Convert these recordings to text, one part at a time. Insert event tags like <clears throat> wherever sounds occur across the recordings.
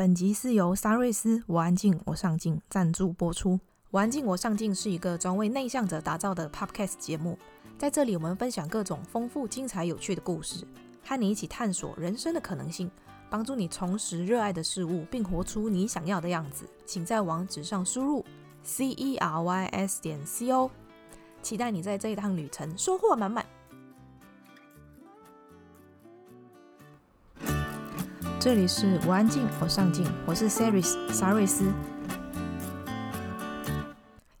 本集是由沙瑞斯我安静我上进赞助播出。我安静我上进是一个专为内向者打造的 Podcast 节目，在这里我们分享各种丰富、精彩、有趣的故事，和你一起探索人生的可能性，帮助你重拾热爱的事物，并活出你想要的样子。请在网址上输入 c e r y s 点 c o，期待你在这一趟旅程收获满满。这里是我安静，我上进，我是 Saris 沙瑞斯。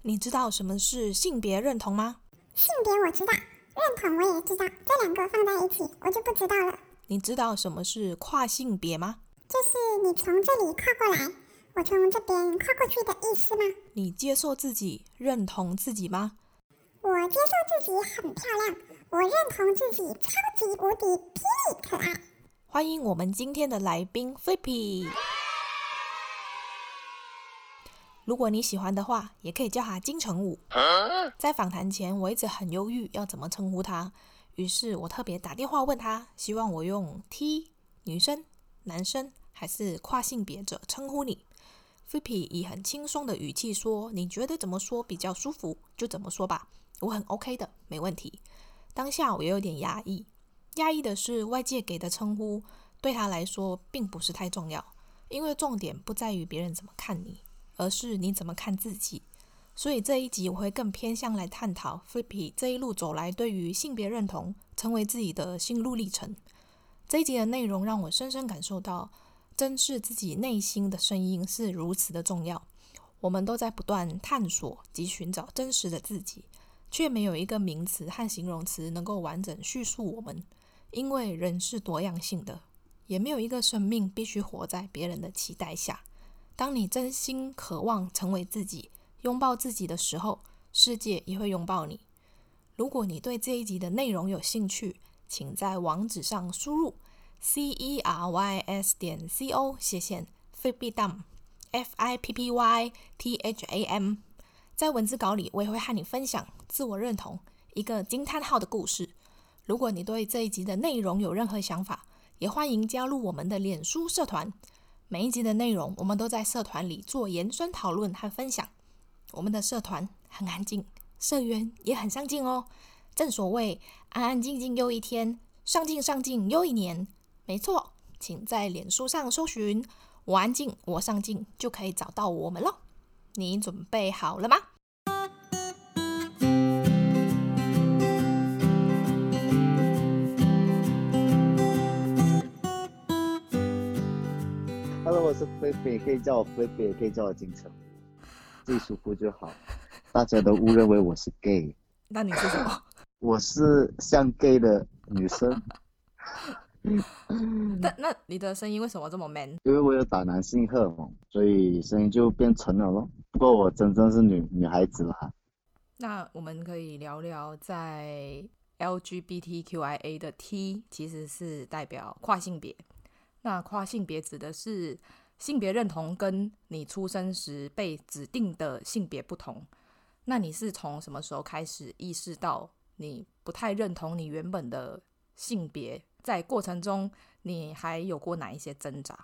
你知道什么是性别认同吗？性别我知道，认同我也知道，这两个放在一起我就不知道了。你知道什么是跨性别吗？就是你从这里跨过来，我从这边跨过去的意思吗？你接受自己，认同自己吗？我接受自己很漂亮，我认同自己超级无敌霹雳可爱。欢迎我们今天的来宾 Flippy。如果你喜欢的话，也可以叫他金城武。在访谈前，我一直很犹豫要怎么称呼他，于是我特别打电话问他，希望我用 T 女生、男生还是跨性别者称呼你。Flippy 以很轻松的语气说：“你觉得怎么说比较舒服，就怎么说吧，我很 OK 的，没问题。”当下我有点压抑。压抑的是外界给的称呼对他来说并不是太重要，因为重点不在于别人怎么看你，而是你怎么看自己。所以这一集我会更偏向来探讨 Flippy 这一路走来对于性别认同成为自己的心路历程。这一集的内容让我深深感受到，珍视自己内心的声音是如此的重要。我们都在不断探索及寻找真实的自己，却没有一个名词和形容词能够完整叙述我们。因为人是多样性的，也没有一个生命必须活在别人的期待下。当你真心渴望成为自己，拥抱自己的时候，世界也会拥抱你。如果你对这一集的内容有兴趣，请在网址上输入 c e r y s 点 c o 斜线 fipdam f i p p y t h a m。在文字稿里，我也会和你分享自我认同一个惊叹号的故事。如果你对这一集的内容有任何想法，也欢迎加入我们的脸书社团。每一集的内容，我们都在社团里做延伸讨论和分享。我们的社团很安静，社员也很上进哦。正所谓安安静静又一天，上进上进又一年。没错，请在脸书上搜寻“我安静我上进”，就可以找到我们了。你准备好了吗？我是 Flippy，可以叫我 Flippy，也可以叫我金城，自己舒服就好。大家都误认为我是 gay，<laughs> 那你是什么？我是像 gay 的女生。<laughs> 那那你的声音为什么这么 man？因为我有打男性荷尔蒙，所以声音就变沉了咯。不过我真正是女女孩子啦。那我们可以聊聊，在 LGBTQIA 的 T 其实是代表跨性别。那跨性别指的是性别认同跟你出生时被指定的性别不同。那你是从什么时候开始意识到你不太认同你原本的性别？在过程中，你还有过哪一些挣扎？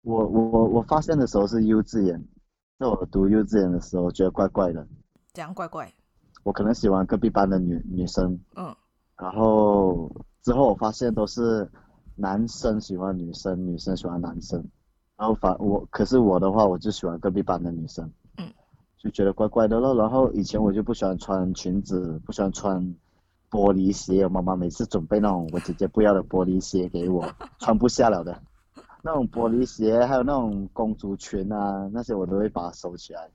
我我我发现的时候是幼稚园，在我读幼稚园的时候，觉得怪怪的。怎样怪怪？我可能喜欢隔壁班的女女生，嗯，然后之后我发现都是。男生喜欢女生，女生喜欢男生，然后反我，可是我的话，我就喜欢隔壁班的女生，嗯，就觉得怪怪的了。然后以前我就不喜欢穿裙子，不喜欢穿玻璃鞋，我妈妈每次准备那种我姐姐不要的玻璃鞋给我，<laughs> 穿不下了的，那种玻璃鞋，还有那种公主裙啊，那些我都会把它收起来。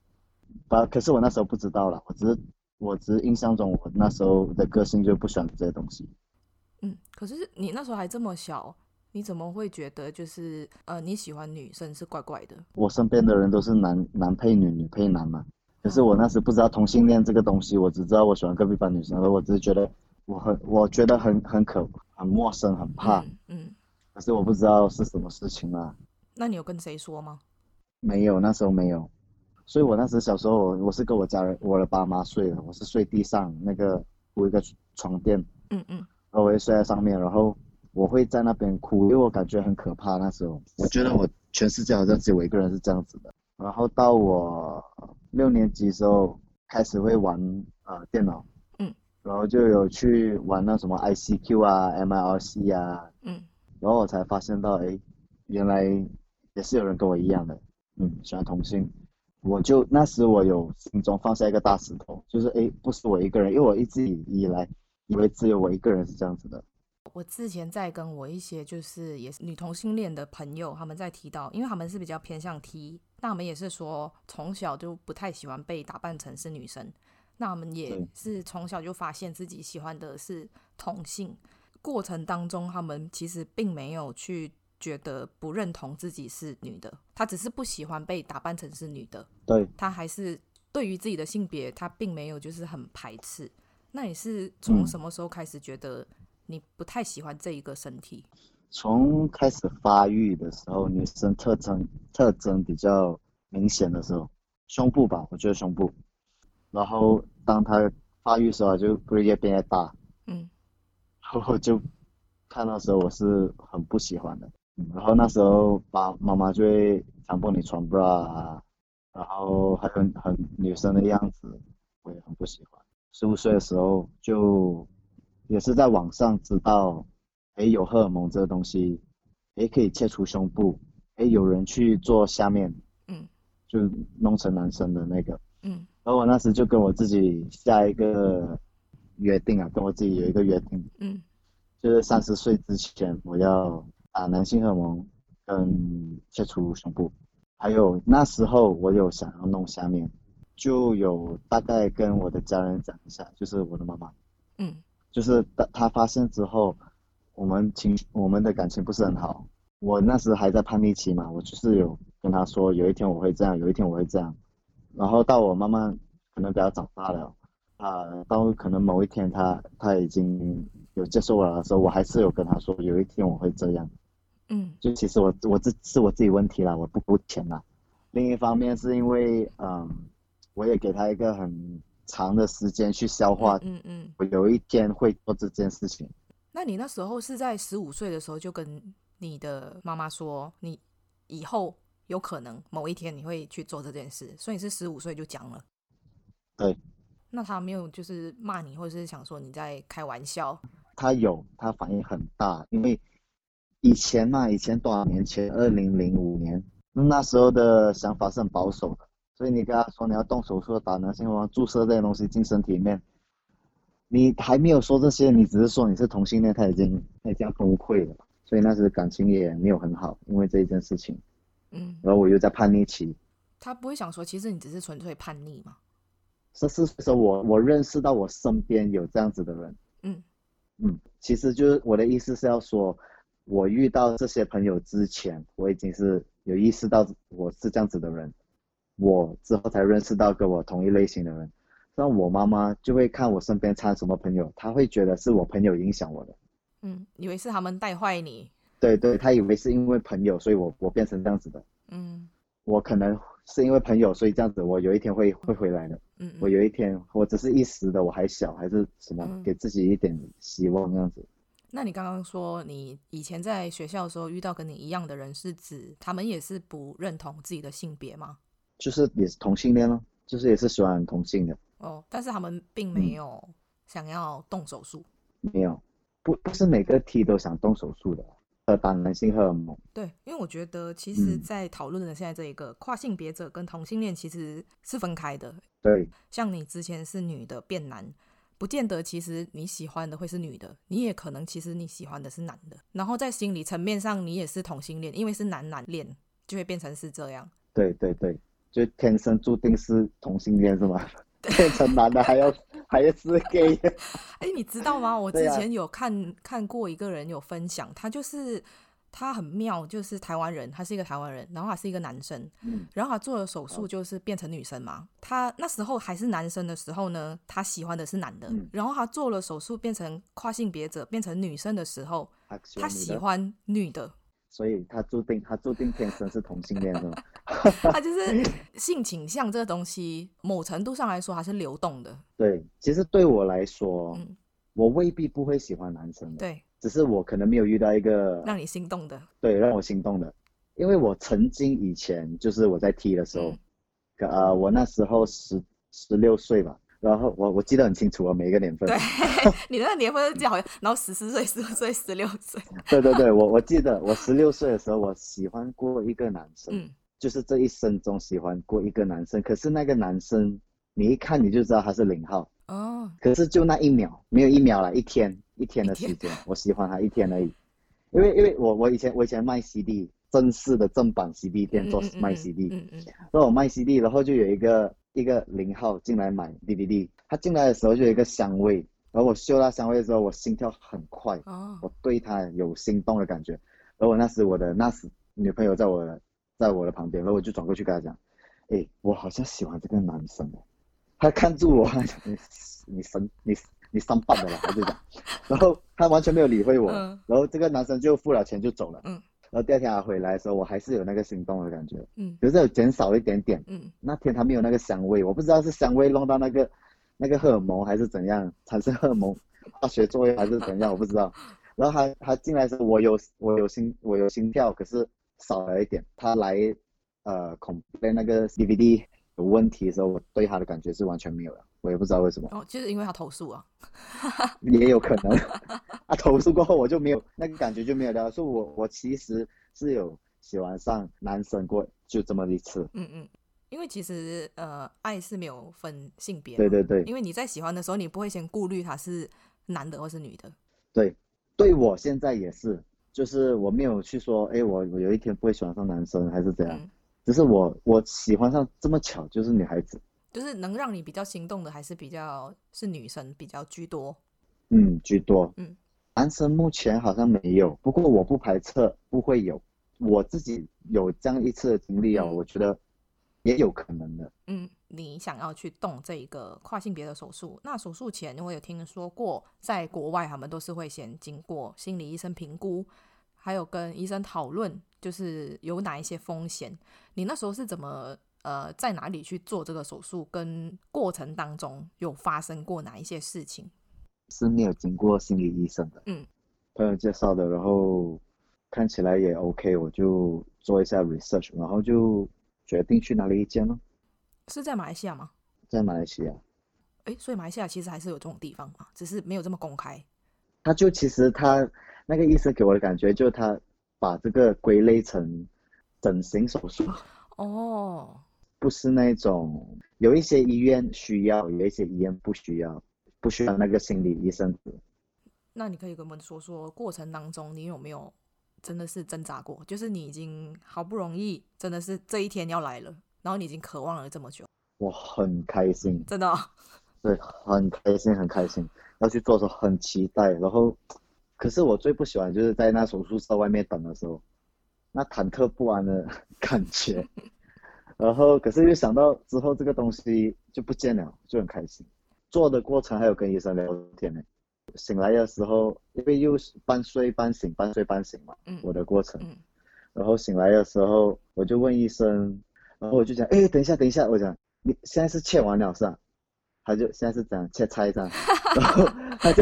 把，可是我那时候不知道了，我只是我只是印象中我那时候的个性就不喜欢这些东西。嗯，可是你那时候还这么小，你怎么会觉得就是呃你喜欢女生是怪怪的？我身边的人都是男男配女，女配男嘛。可是我那时不知道同性恋这个东西，我只知道我喜欢隔壁班女生，而我只是觉得我很我觉得很很可很陌生很怕。嗯，嗯，可是我不知道是什么事情啊。那你有跟谁说吗？没有，那时候没有。所以我那时小时候我我是跟我家人我的爸妈睡的，我是睡地上那个铺一个床垫。嗯嗯。我会睡在上面，然后我会在那边哭，因为我感觉很可怕。那时候，我觉得我全世界好像只有我一个人是这样子的。然后到我六年级的时候开始会玩啊、呃、电脑，嗯，然后就有去玩那什么 ICQ 啊、MIRC 啊，嗯，然后我才发现到，哎，原来也是有人跟我一样的，嗯，喜欢同性。我就那时我有心中放下一个大石头，就是哎，不是我一个人，因为我一直以来以为只有我一个人是这样子的。我之前在跟我一些就是也是女同性恋的朋友，他们在提到，因为他们是比较偏向 T，那他们也是说从小就不太喜欢被打扮成是女生，那他们也是从小就发现自己喜欢的是同性，过程当中他们其实并没有去。觉得不认同自己是女的，他只是不喜欢被打扮成是女的。对，他还是对于自己的性别，他并没有就是很排斥。那你是从什么时候开始觉得你不太喜欢这一个身体？从开始发育的时候，女生特征特征比较明显的时候，胸部吧，我觉得胸部。然后当她发育的时候，就会越变越大。嗯，<laughs> 然后就看到时候我是很不喜欢的。然后那时候爸妈妈就会强迫你穿 bra 啊，然后还很很女生的样子，我也很不喜欢。十五岁的时候就也是在网上知道，哎，有荷尔蒙这个东西，哎，可以切除胸部，哎，有人去做下面，嗯，就弄成男生的那个，嗯。然后我那时就跟我自己下一个约定啊，跟我自己有一个约定，嗯，就是三十岁之前我要。打男性荷尔蒙跟切除胸部，还有那时候我有想要弄下面，就有大概跟我的家人讲一下，就是我的妈妈，嗯，就是她她发现之后，我们情我们的感情不是很好，我那时还在叛逆期嘛，我就是有跟她说，有一天我会这样，有一天我会这样，然后到我慢慢可能比较长大了，啊，到可能某一天她她已经有接受我了的时候，我还是有跟她说，有一天我会这样。嗯，就其实我我自是我自己问题啦，我不够钱啦。另一方面是因为，嗯，我也给他一个很长的时间去消化。嗯嗯。我有一天会做这件事情。那你那时候是在十五岁的时候就跟你的妈妈说，你以后有可能某一天你会去做这件事，所以你是十五岁就讲了。对。那他没有就是骂你，或者是想说你在开玩笑？他有，他反应很大，因为。以前嘛，以前多少年前，二零零五年，那时候的想法是很保守的，所以你跟他说你要动手术打男性荷尔蒙注射这些东西进身体里面，你还没有说这些，你只是说你是同性恋，他已经他已经崩溃了，所以那时感情也没有很好，因为这一件事情，嗯，然后我又在叛逆期，他不会想说，其实你只是纯粹叛逆吗？是是说我我认识到我身边有这样子的人，嗯嗯，其实就是我的意思是要说。我遇到这些朋友之前，我已经是有意识到我是这样子的人，我之后才认识到跟我同一类型的人。像我妈妈就会看我身边掺什么朋友，她会觉得是我朋友影响我的。嗯，以为是他们带坏你。对对，她以为是因为朋友，所以我我变成这样子的。嗯，我可能是因为朋友，所以这样子，我有一天会会回来的。嗯，我有一天，我只是一时的，我还小，还是什么，给自己一点希望这样子。那你刚刚说你以前在学校的时候遇到跟你一样的人，是指他们也是不认同自己的性别吗？就是也是同性恋咯，就是也是喜欢同性的。哦，但是他们并没有想要动手术。嗯、没有，不不是每个 T 都想动手术的，呃，打男性荷尔蒙。对，因为我觉得其实，在讨论的现在这一个、嗯、跨性别者跟同性恋其实是分开的。对，像你之前是女的变男。不见得，其实你喜欢的会是女的，你也可能其实你喜欢的是男的。然后在心理层面上，你也是同性恋，因为是男男恋，就会变成是这样。对对对，就天生注定是同性恋是吗？<laughs> 变成男的还要 <laughs> 还要是 gay？哎，你知道吗？我之前有看、啊、看过一个人有分享，他就是。他很妙，就是台湾人，他是一个台湾人，然后他是一个男生，嗯、然后他做了手术，就是变成女生嘛。他那时候还是男生的时候呢，他喜欢的是男的，嗯、然后他做了手术变成跨性别者，变成女生的时候，他喜欢，他喜欢女的，所以他注定他注定天生是同性恋的。他 <laughs> 就是性倾向这个东西，某程度上来说还是流动的。对，其实对我来说，嗯、我未必不会喜欢男生的。对。只是我可能没有遇到一个让你心动的，对，让我心动的。因为我曾经以前就是我在踢的时候，嗯、呃，我那时候十十六岁吧，然后我我记得很清楚啊，每一个年份。对，<laughs> 你那个年份记得好像，然后十四岁、十五岁、十六岁。对对对，我我记得我十六岁的时候，我喜欢过一个男生，嗯、就是这一生中喜欢过一个男生，可是那个男生你一看你就知道他是零号。哦。可是就那一秒，没有一秒了，一天一天的时间，我喜欢他一天而已。因为因为我我以前我以前卖 CD，正式的正版 CD 店做卖 CD，嗯嗯，然后我卖 CD，然后就有一个一个零号进来买 DVD，他进来的时候就有一个香味，然后我嗅到香味的时候，我心跳很快，哦，我对他有心动的感觉，然后我那时我的那时女朋友在我的在我的旁边，然后我就转过去跟他讲，诶，我好像喜欢这个男生，他看住我，<laughs> 你你神你。你上班的了，他就讲，然后他完全没有理会我，嗯、然后这个男生就付了钱就走了，嗯，然后第二天他回来的时候，我还是有那个心动的感觉，嗯，可是有减少一点点，嗯，那天他没有那个香味，我不知道是香味弄到那个那个荷尔蒙还是怎样产生荷尔蒙化学作用还是怎样，我不知道，然后他他进来的时候，我有我有心我有心跳，可是少了一点，他来呃恐被那个 DVD 有问题的时候，我对他的感觉是完全没有了。我也不知道为什么哦，就是因为他投诉啊，<laughs> 也有可能。<laughs> 啊，投诉过后我就没有那个感觉就没有了。所以我我其实是有喜欢上男生过，就这么一次。嗯嗯，因为其实呃，爱是没有分性别。对对对。因为你在喜欢的时候，你不会先顾虑他是男的或是女的。对，对我现在也是，就是我没有去说，哎，我我有一天不会喜欢上男生还是怎样，嗯、只是我我喜欢上这么巧就是女孩子。就是能让你比较心动的，还是比较是女生比较居多？嗯，居多。嗯，男生目前好像没有，不过我不排斥不会有。我自己有这样一次的经历啊，嗯、我觉得也有可能的。嗯，你想要去动这一个跨性别的手术，那手术前我有听说过，在国外他们都是会先经过心理医生评估，还有跟医生讨论，就是有哪一些风险。你那时候是怎么？呃，在哪里去做这个手术？跟过程当中有发生过哪一些事情？是没有经过心理医生的，嗯，朋友介绍的，然后看起来也 OK，我就做一下 research，然后就决定去哪里一间呢？是在马来西亚吗？在马来西亚。哎，所以马来西亚其实还是有这种地方嘛，只是没有这么公开。他就其实他那个医生给我的感觉，就是他把这个归类成整形手术。哦。不是那种，有一些医院需要，有一些医院不需要，不需要那个心理医生。那你可以跟我们说说过程当中，你有没有真的是挣扎过？就是你已经好不容易，真的是这一天要来了，然后你已经渴望了这么久。我很开心，真的哦？对，很开心，很开心，要去做的时候很期待。然后，可是我最不喜欢就是在那手术室外面等的时候，那忐忑不安的感觉。<laughs> 然后，可是又想到之后这个东西就不见了，就很开心。做的过程还有跟医生聊天呢。醒来的时候，因为又是半睡半醒，半睡半醒嘛，嗯、我的过程。嗯、然后醒来的时候，我就问医生，然后我就讲，哎，等一下，等一下，我讲，你现在是切完了是吧？他就现在是这样切菜这样，然后 <laughs> 他就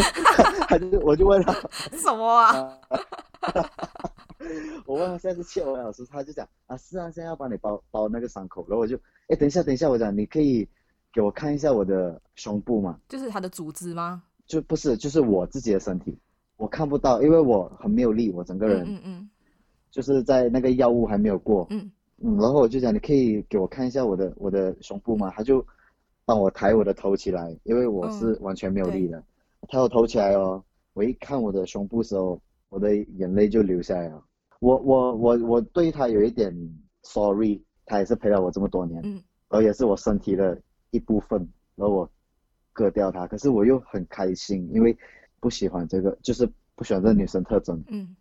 他就我就问他 <laughs> 什么啊？<laughs> 我问他现在是切完了，他就讲啊，是啊，现在要帮你包包那个伤口，然后我就，哎，等一下，等一下，我讲，你可以给我看一下我的胸部吗？就是他的组织吗？就不是，就是我自己的身体，我看不到，因为我很没有力，我整个人，嗯嗯，就是在那个药物还没有过，嗯嗯，然后我就讲，你可以给我看一下我的我的胸部吗？他就帮我抬我的头起来，因为我是完全没有力的，抬我头起来哦，我一看我的胸部的时候，我的眼泪就流下来了。我我我我对他有一点 sorry，他也是陪了我这么多年，嗯，而也是我身体的一部分，然后我割掉他，可是我又很开心，因为不喜欢这个，就是不喜欢这个女生特征，嗯，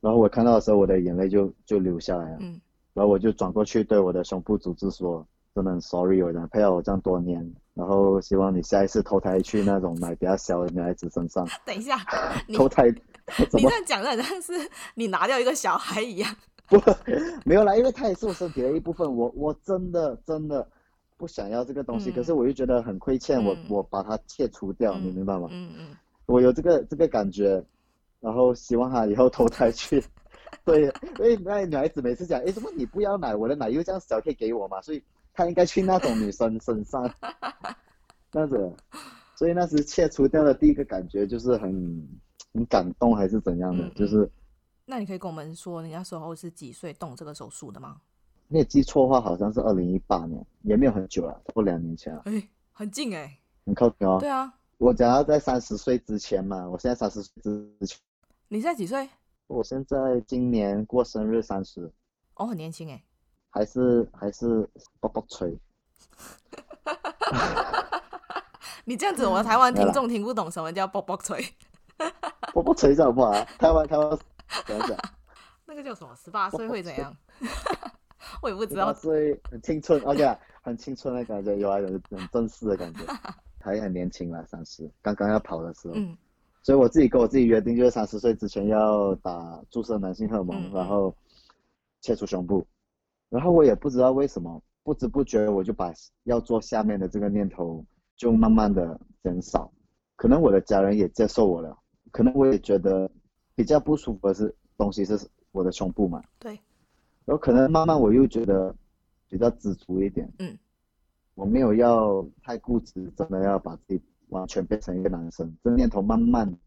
然后我看到的时候，我的眼泪就就流下来了，嗯，然后我就转过去对我的胸部组织说，真的很 sorry，我陪了我这样多年，然后希望你下一次投胎去那种奶比较小的女孩子身上，<laughs> 等一下，<laughs> 投胎。<laughs> 你这样讲的好像是你拿掉一个小孩一样。不，没有啦，因为他也是我身体的一部分。我我真的真的不想要这个东西，嗯、可是我又觉得很亏欠，我、嗯、我把它切除掉，嗯、你明白吗？嗯嗯。嗯我有这个这个感觉，然后希望他以后投胎去对，因为那女孩子每次讲，哎，怎么你不要奶？我的奶又这样小，可以给我嘛？所以她应该去那种女生身上，<laughs> 那子，所以那时切除掉的第一个感觉就是很很感动，还是怎样的？嗯、就是，那你可以跟我们说，你那时候是几岁动这个手术的吗？没有记错的话，好像是二零一八年，也没有很久了，差不多两年前了。哎，很近哎，很靠近哦。对啊，我讲要在三十岁之前嘛，我现在三十岁之前。你现在几岁？我现在今年过生日三十。哦，很年轻哎。还是还是卜卜吹。<laughs> 你这样子，我们台湾听众听不懂什么叫卜卜脆。<laughs> 卜卜脆好不好？台湾台湾讲讲。<laughs> 那个叫什么？十八岁会怎样？我也不知道。所以很青春，OK，很青春的感觉，有啊，有很正式的感觉，还很年轻啦，三十，刚刚要跑的时候。嗯。所以我自己跟我自己约定，就是三十岁之前要打注射男性荷尔蒙，嗯、然后切除胸部。然后我也不知道为什么，不知不觉我就把要做下面的这个念头就慢慢的减少。可能我的家人也接受我了，可能我也觉得比较不舒服的是东西是我的胸部嘛。对。然后可能慢慢我又觉得比较知足一点。嗯。我没有要太固执，真的要把自己。完全变成一个男生，这念头慢慢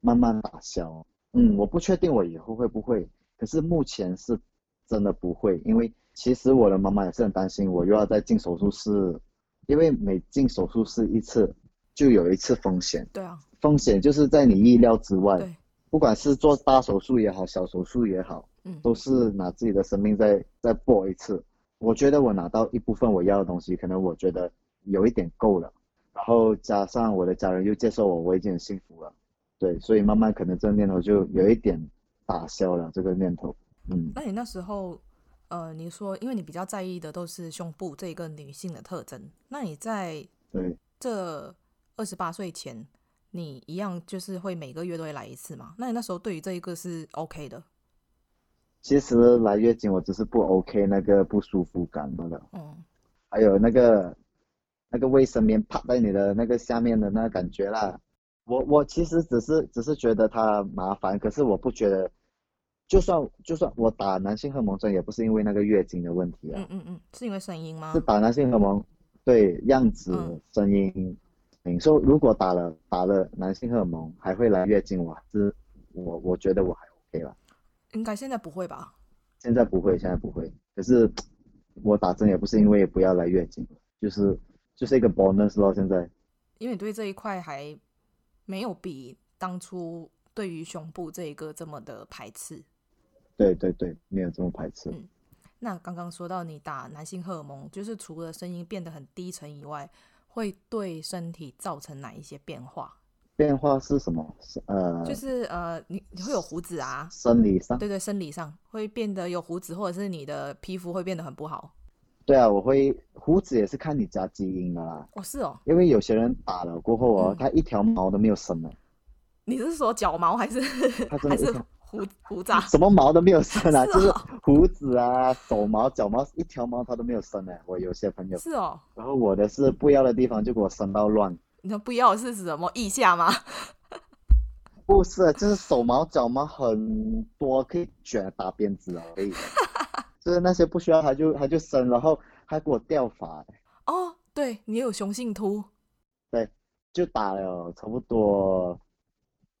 慢慢打消。嗯，我不确定我以后会不会，可是目前是真的不会，因为其实我的妈妈也是很担心我又要再进手术室，因为每进手术室一次就有一次风险。对啊，风险就是在你意料之外。对，不管是做大手术也好，小手术也好，嗯，都是拿自己的生命再再搏一次。我觉得我拿到一部分我要的东西，可能我觉得有一点够了。然后加上我的家人又接受我，我已经很幸福了，对，所以慢慢可能这个念头就有一点打消了这个念头。嗯，那你那时候，呃，你说因为你比较在意的都是胸部这一个女性的特征，那你在对这二十八岁前，你一样就是会每个月都会来一次吗？那你那时候对于这一个是 OK 的？其实来月经我只是不 OK 那个不舒服感罢了，嗯，还有那个。那个卫生棉趴在你的那个下面的那个感觉啦，我我其实只是只是觉得它麻烦，可是我不觉得，就算就算我打男性荷尔蒙针，也不是因为那个月经的问题啊。嗯嗯嗯，是因为声音吗？是打男性荷尔蒙，对样子、声音。你说如果打了打了男性荷尔蒙还会来月经，哇，这我我觉得我还 OK 吧。应该现在不会吧？现在不会，现在不会。可是我打针也不是因为不要来月经，就是。就是一个 bonus 咯，现在，因为你对这一块还没有比当初对于胸部这一个这么的排斥。对对对，没有这么排斥。嗯，那刚刚说到你打男性荷尔蒙，就是除了声音变得很低沉以外，会对身体造成哪一些变化？变化是什么？呃，就是呃，你你会有胡子啊？生理上？对对，生理上会变得有胡子，或者是你的皮肤会变得很不好。对啊，我会胡子也是看你家基因的啦。哦，是哦。因为有些人打了过后哦，嗯、他一条毛都没有生了。你是说脚毛还是还是胡 <laughs> 胡渣？什么毛都没有生啊，<laughs> 是哦、就是胡子啊、手毛、脚毛一条毛它都没有生哎。我有些朋友。是哦。然后我的是不要的地方就给我生到乱。你说不要是指什么腋下吗？<laughs> 不是，就是手毛、脚毛很多，可以卷打辫子而已。就是那些不需要，它就它就生，然后还给我掉发。哦，对，你有雄性秃。对，就打了差不多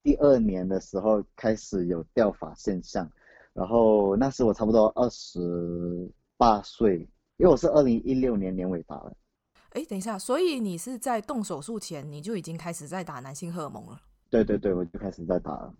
第二年的时候开始有掉发现象，然后那时我差不多二十八岁，因为我是二零一六年年尾打的。哎，等一下，所以你是在动手术前你就已经开始在打男性荷尔蒙了？对对对，我就开始在打了。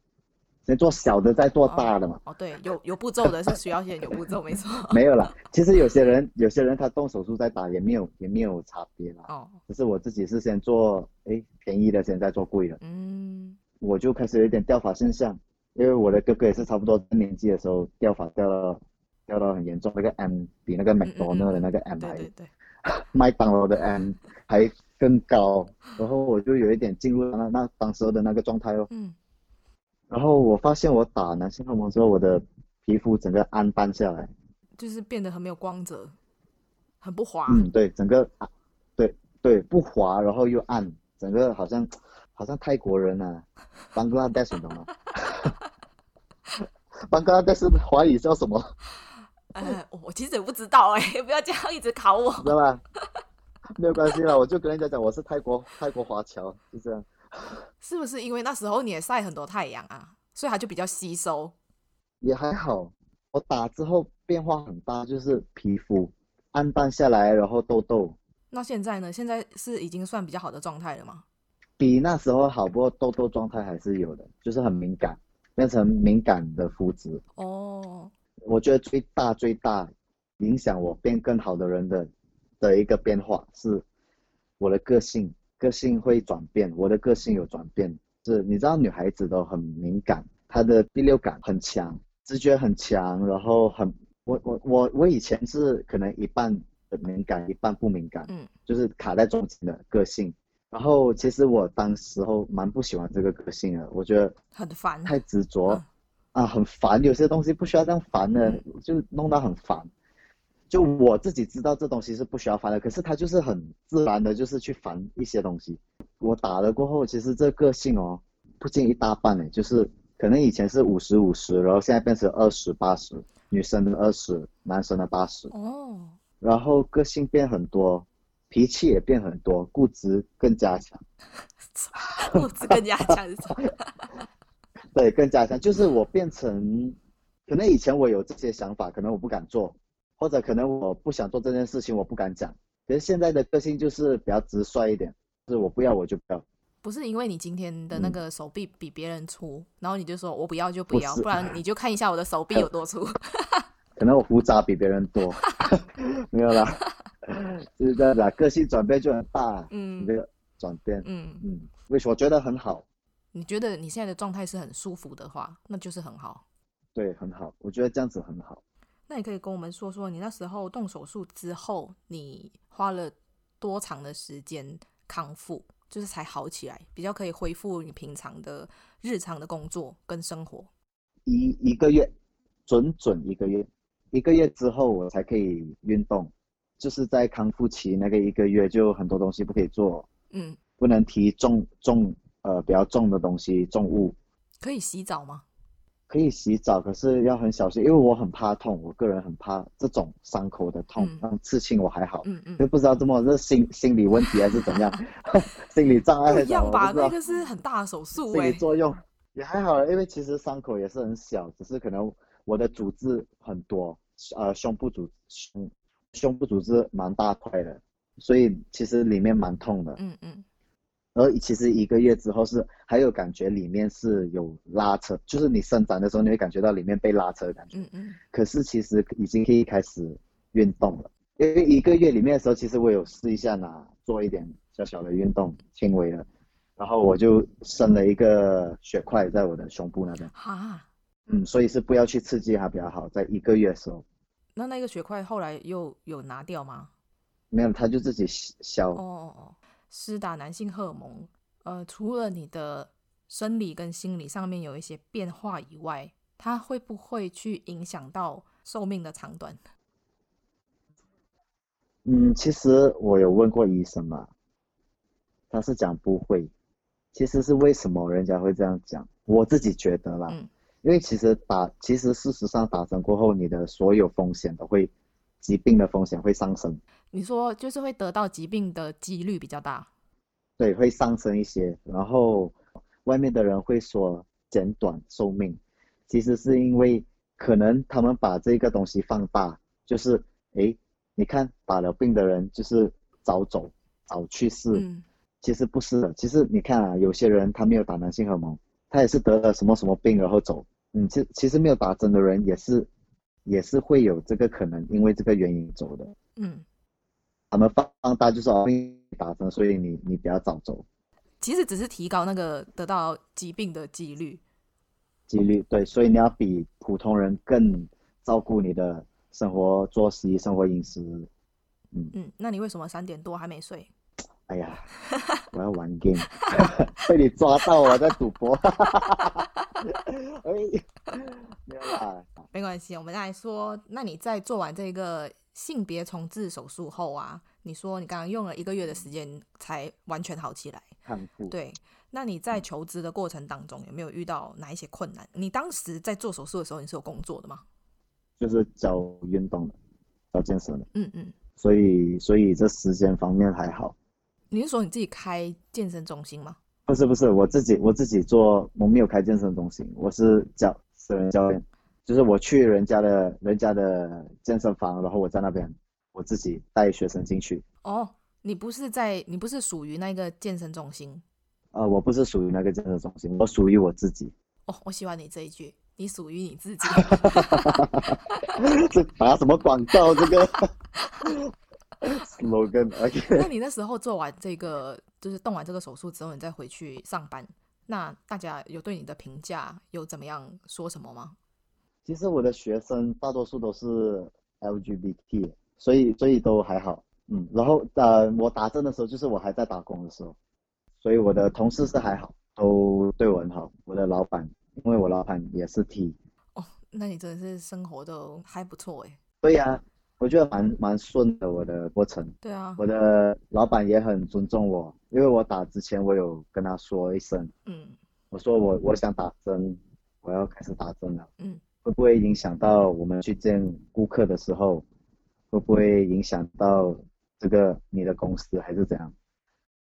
先做小的，再做大的嘛。哦，哦对，有有步骤的，是需要先有步骤，没错。<laughs> 没有啦，其实有些人，有些人他动手术再打也没有，也没有差别啦。哦。可是我自己是先做，哎，便宜的，先再做贵的。嗯。我就开始有一点掉发现象，因为我的哥哥也是差不多年纪的时候掉发掉到掉到很严重，那个 M 比那个麦当劳的那个 M 还，对 <laughs> 麦当劳的 M 还更高，然后我就有一点进入那那当时候的那个状态哦。嗯。然后我发现我打男性荷尔蒙之后，我的皮肤整个暗淡下来，就是变得很没有光泽，很不滑。嗯，对，整个，对对，不滑，然后又暗，整个好像好像泰国人啊，Bangladesh 你懂吗？刚刚但是华语叫什么？<laughs> 呃，我其实也不知道哎、欸，<laughs> 不要这样一直考我，知道吧？<laughs> 没有关系啦，我就跟人家讲我是泰国泰国华侨，就这样。是不是因为那时候你也晒很多太阳啊，所以它就比较吸收？也还好，我打之后变化很大，就是皮肤暗淡下来，然后痘痘。那现在呢？现在是已经算比较好的状态了吗？比那时候好，不过痘痘状态还是有的，就是很敏感，变成敏感的肤质。哦，我觉得最大最大影响我变更好的人的的一个变化是我的个性，个性会转变，我的个性有转变。是，你知道女孩子都很敏感，她的第六感很强，直觉很强，然后很，我我我我以前是可能一半。敏感一半不敏感，嗯，就是卡在中间的个性。然后其实我当时候蛮不喜欢这个个性的，我觉得很烦，太执着啊，很烦。有些东西不需要这样烦的，就弄到很烦。就我自己知道这东西是不需要烦的，可是他就是很自然的，就是去烦一些东西。我打了过后，其实这个性哦，不见一大半诶，就是可能以前是五十五十，然后现在变成二十八十，女生的二十，男生的八十。哦。然后个性变很多，脾气也变很多，固执更加强。<laughs> 固执更加强是什么？<laughs> 对，更加强，就是我变成，可能以前我有这些想法，可能我不敢做，或者可能我不想做这件事情，我不敢讲。可是现在的个性就是比较直率一点，就是我不要我就不要。不是因为你今天的那个手臂比别人粗，嗯、然后你就说我不要就不要，不，不然你就看一下我的手臂有多粗。<laughs> 可能我胡渣比别人多，没有啦，就 <clears throat> 是这样子，个性转变就很大，嗯，这个转变，嗯嗯，为什么我觉得很好？你觉得你现在的状态是很舒服的话，那就是很好。对，很好，我觉得这样子很好。那你可以跟我们说说，你那时候动手术之后，你花了多长的时间康复，就是才好起来，比较可以恢复你平常的日常的工作跟生活？一一个月，准准一个月。一个月之后我才可以运动，就是在康复期那个一个月就很多东西不可以做，嗯，不能提重重呃比较重的东西重物。可以洗澡吗？可以洗澡，可是要很小心，因为我很怕痛，我个人很怕这种伤口的痛。嗯，像刺青我还好，嗯嗯，就不知道这么是心心理问题还是怎样，<laughs> 心理障碍。一样吧，那个是很大的手术，心理作用也还好，因为其实伤口也是很小，只是可能我的组织很多。呃，胸部组胸胸部组织蛮大块的，所以其实里面蛮痛的。嗯嗯。而其实一个月之后是还有感觉里面是有拉扯，就是你伸展的时候你会感觉到里面被拉扯的感觉。嗯嗯。可是其实已经可以开始运动了，因为一个月里面的时候，其实我有试一下拿做一点小小的运动，轻微的，然后我就生了一个血块在我的胸部那边。啊。嗯，所以是不要去刺激它比较好，在一个月的时候。那那个血块后来又有拿掉吗？没有，他就自己消。哦哦哦，施打男性荷尔蒙，呃，除了你的生理跟心理上面有一些变化以外，它会不会去影响到寿命的长短？嗯，其实我有问过医生嘛，他是讲不会。其实是为什么人家会这样讲？我自己觉得啦。嗯因为其实打，其实事实上打针过后，你的所有风险都会，疾病的风险会上升。你说就是会得到疾病的几率比较大？对，会上升一些。然后外面的人会说减短寿命，其实是因为可能他们把这个东西放大，就是诶，你看打了病的人就是早走早去世，嗯、其实不是的。其实你看啊，有些人他没有打男性荷尔蒙，他也是得了什么什么病然后走。嗯，其其实没有打针的人也是，也是会有这个可能，因为这个原因走的。嗯，他们放放大就是哦，打针，所以你你不要早走。其实只是提高那个得到疾病的几率。几率对，所以你要比普通人更照顾你的生活作息、生活饮食。嗯嗯，那你为什么三点多还没睡？哎呀，<laughs> 我要玩 game，<laughs> 被你抓到我在赌博。<laughs> <laughs> 哎，没有啦，<laughs> 没关系。我们来说，那你在做完这个性别重置手术后啊，你说你刚刚用了一个月的时间才完全好起来，康复。对，那你在求职的过程当中有没有遇到哪一些困难？你当时在做手术的时候，你是有工作的吗？就是教运动的，教健身的。嗯嗯。所以，所以这时间方面还好。你是说你自己开健身中心吗？不是不是，我自己我自己做，我没有开健身中心，我是教私人教练，就是我去人家的人家的健身房，然后我在那边。我自己带学生进去。哦，你不是在，你不是属于那个健身中心。呃，我不是属于那个健身中心，我属于我自己。哦，我喜欢你这一句，你属于你自己。这打什么广告？这个 <laughs> slogan？OK。<laughs> 那你那时候做完这个，就是动完这个手术之后，你再回去上班，那大家有对你的评价有怎么样说什么吗？其实我的学生大多数都是 LGBT。所以，所以都还好，嗯，然后呃，我打针的时候就是我还在打工的时候，所以我的同事是还好，都对我很好。我的老板，因为我老板也是 T。哦，那你真的是生活都还不错哎。对呀，我觉得蛮蛮顺的我的过程。对啊。我的老板也很尊重我，因为我打之前我有跟他说一声，嗯，我说我我想打针，我要开始打针了，嗯，会不会影响到我们去见顾客的时候？会不会影响到这个你的公司还是怎样？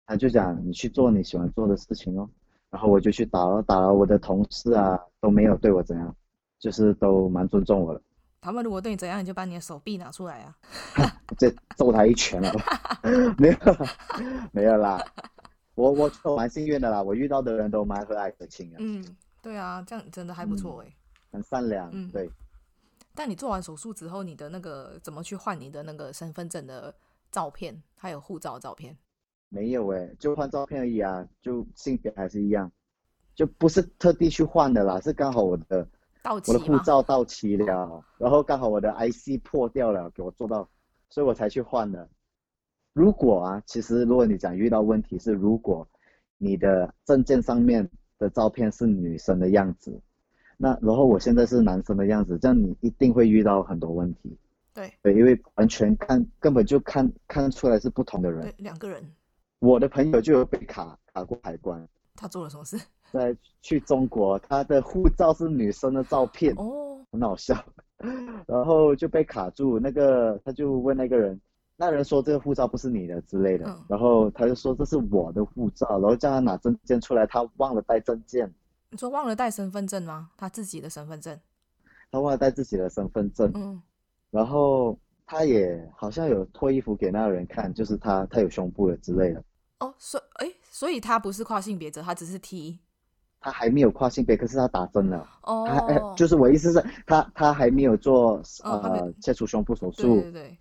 他就讲你去做你喜欢做的事情哦，然后我就去打了，打了我的同事啊都没有对我怎样，就是都蛮尊重我的。他们如果对你怎样，你就把你的手臂拿出来啊，<laughs> 再揍他一拳了。<laughs> 没有，没有啦，我我蛮幸运的啦，我遇到的人都蛮和蔼可亲的。嗯，对啊，这样真的还不错哎、嗯，很善良，嗯，对。但你做完手术之后，你的那个怎么去换你的那个身份证的照片，还有护照的照片？没有哎、欸，就换照片而已啊，就性别还是一样，就不是特地去换的啦，是刚好我的到期，我的护照到期了，然后刚好我的 IC 破掉了，给我做到，所以我才去换的。如果啊，其实如果你讲遇到问题是，如果你的证件上面的照片是女生的样子。那然后我现在是男生的样子，这样你一定会遇到很多问题。对对，因为完全看根本就看看出来是不同的人。对，两个人。我的朋友就有被卡卡过海关。他做了什么事？在去中国，他的护照是女生的照片。哦。很好笑。<laughs> 然后就被卡住，那个他就问那个人，那人说这个护照不是你的之类的。嗯。然后他就说这是我的护照，然后叫他拿证件出来，他忘了带证件。你说忘了带身份证吗？他自己的身份证，他忘了带自己的身份证。嗯，然后他也好像有脱衣服给那个人看，就是他他有胸部的之类的。哦，所以哎，所以他不是跨性别者，他只是 T。他还没有跨性别，可是他打针了。哦，他就是我意思是，他他还没有做呃切除胸部手术。对对对。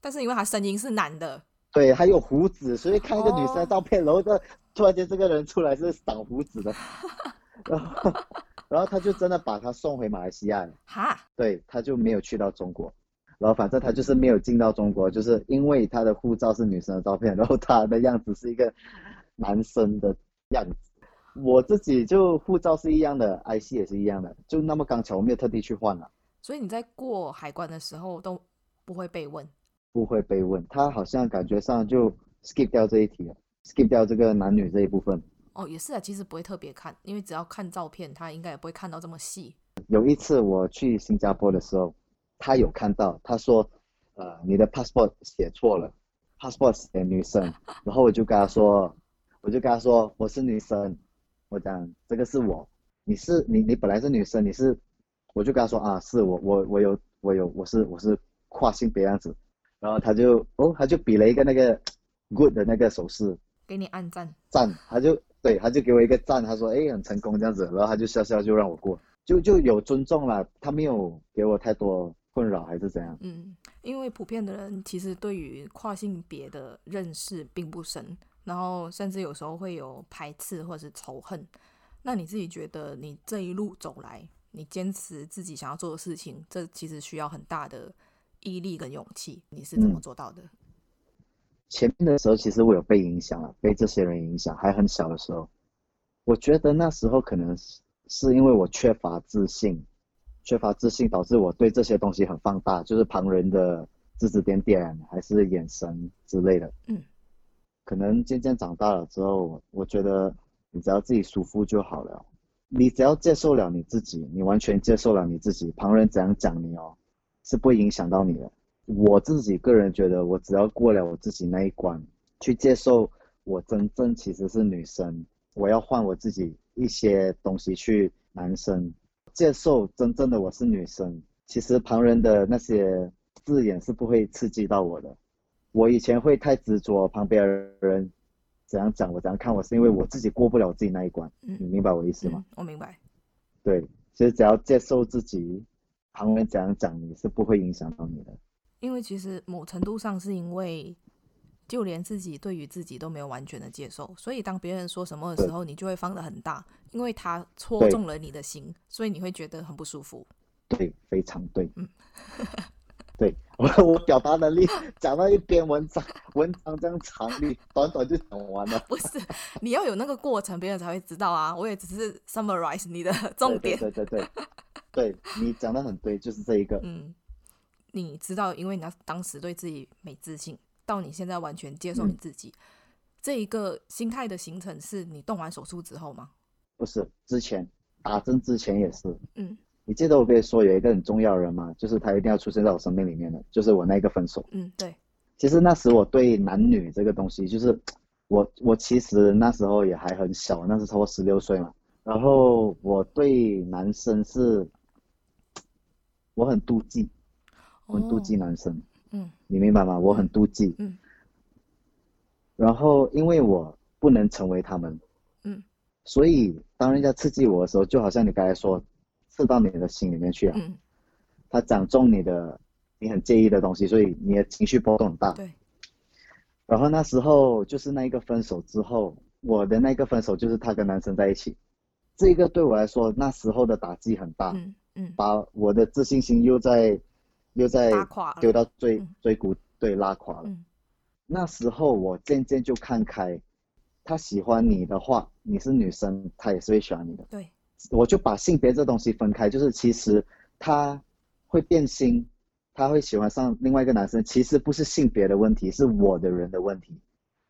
但是因为他声音是男的，对，还有胡子，所以看一个女生的照片，哦、然后这突然间这个人出来是长胡子的。<laughs> 然后，<laughs> 然后他就真的把他送回马来西亚了。哈，对，他就没有去到中国。然后反正他就是没有进到中国，就是因为他的护照是女生的照片，然后他的样子是一个男生的样子。我自己就护照是一样的，IC 也是一样的，就那么刚巧，我没有特地去换了。所以你在过海关的时候都不会被问？不会被问，他好像感觉上就 skip 掉这一题了，skip 掉这个男女这一部分。哦，也是啊，其实不会特别看，因为只要看照片，他应该也不会看到这么细。有一次我去新加坡的时候，他有看到，他说，呃，你的 passport 写错了，passport 写女生，<laughs> 然后我就跟他说，我就跟他说我是女生，我讲这个是我，你是你你本来是女生，你是，我就跟他说啊，是我我我有我有我是我是跨性别样子，然后他就哦他就比了一个那个 good 的那个手势，给你按赞赞，他就。对，他就给我一个赞，他说：“哎，很成功这样子。”然后他就笑笑就让我过，就就有尊重了。他没有给我太多困扰，还是怎样？嗯，因为普遍的人其实对于跨性别的认识并不深，然后甚至有时候会有排斥或者是仇恨。那你自己觉得，你这一路走来，你坚持自己想要做的事情，这其实需要很大的毅力跟勇气。你是怎么做到的？嗯前面的时候，其实我有被影响了，被这些人影响，还很小的时候。我觉得那时候可能是是因为我缺乏自信，缺乏自信导致我对这些东西很放大，就是旁人的指指点点，还是眼神之类的。嗯，可能渐渐长大了之后，我觉得你只要自己舒服就好了。你只要接受了你自己，你完全接受了你自己，旁人怎样讲你哦，是不影响到你的。我自己个人觉得，我只要过了我自己那一关，去接受我真正其实是女生，我要换我自己一些东西去男生，接受真正的我是女生。其实旁人的那些字眼是不会刺激到我的。我以前会太执着旁边人。怎样讲我怎样看我是因为我自己过不了自己那一关，嗯、你明白我意思吗？嗯、我明白。对，其实只要接受自己，旁人怎样讲你是不会影响到你的。因为其实某程度上是因为，就连自己对于自己都没有完全的接受，所以当别人说什么的时候，你就会放得很大，因为他戳中了你的心，所以你会觉得很不舒服。对，非常对。嗯。对我，我表达能力 <laughs> 讲到一篇文章，文章这样长，你 <laughs> 短短就讲完了。<laughs> 不是，你要有那个过程，别人才会知道啊。我也只是 summarize 你的重点。对对对对，对，对你讲的很对，就是这一个。嗯，你知道，因为你当时对自己没自信，到你现在完全接受你自己，嗯、这一个心态的形成，是你动完手术之后吗？不是，之前打针之前也是。嗯。你记得我跟你说有一个很重要的人吗？就是他一定要出现在我生命里面的，就是我那个分手。嗯，对。其实那时我对男女这个东西，就是我我其实那时候也还很小，那时候十六岁嘛。然后我对男生是，我很妒忌，我很妒忌男生。嗯。你明白吗？我很妒忌。嗯。然后因为我不能成为他们。嗯。所以当人家刺激我的时候，就好像你刚才说。刺到你的心里面去啊！嗯，他讲中你的，你很介意的东西，所以你的情绪波动很大。对。然后那时候就是那一个分手之后，我的那个分手就是他跟男生在一起，这个对我来说那时候的打击很大。嗯嗯。把我的自信心又在又在丢到最最谷，对，拉垮了。嗯。那时候我渐渐就看开，他喜欢你的话，你是女生，他也是会喜欢你的。对。我就把性别这东西分开，就是其实他会变心，他会喜欢上另外一个男生，其实不是性别的问题，是我的人的问题，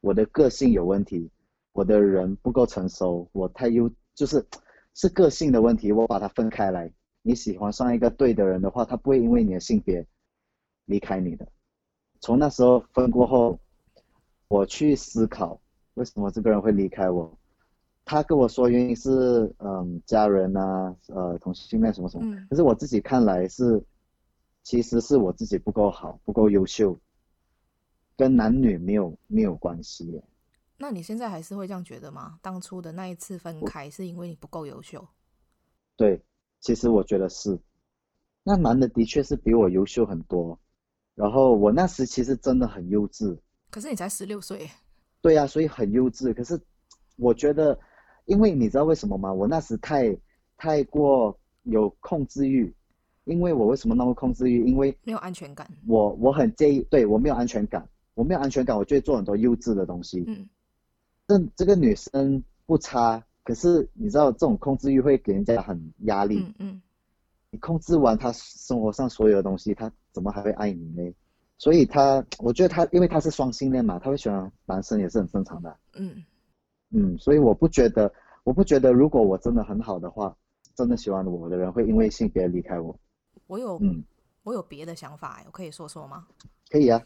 我的个性有问题，我的人不够成熟，我太优，就是是个性的问题，我把它分开来。你喜欢上一个对的人的话，他不会因为你的性别离开你的。从那时候分过后，我去思考为什么这个人会离开我。他跟我说原因是，嗯，家人啊，呃，同性恋什么什么。嗯。可是我自己看来是，其实是我自己不够好，不够优秀，跟男女没有没有关系。那你现在还是会这样觉得吗？当初的那一次分开是因为你不够优秀？对，其实我觉得是。那男的的确是比我优秀很多，然后我那时其实真的很幼稚。可是你才十六岁。对呀，所以很幼稚。可是我觉得。因为你知道为什么吗？我那时太太过有控制欲，因为我为什么那么控制欲？因为没有安全感。我我很介意，对，我没有安全感，我没有安全感，我就会做很多幼稚的东西。嗯。这这个女生不差，可是你知道这种控制欲会给人家很压力。嗯嗯。你控制完她生活上所有的东西，她怎么还会爱你呢？所以她，我觉得她，因为她是双性恋嘛，她会喜欢男生也是很正常的。嗯。嗯，所以我不觉得，我不觉得，如果我真的很好的话，真的喜欢我的人会因为性别离开我。我有，嗯，我有别的想法，我可以说说吗？可以啊。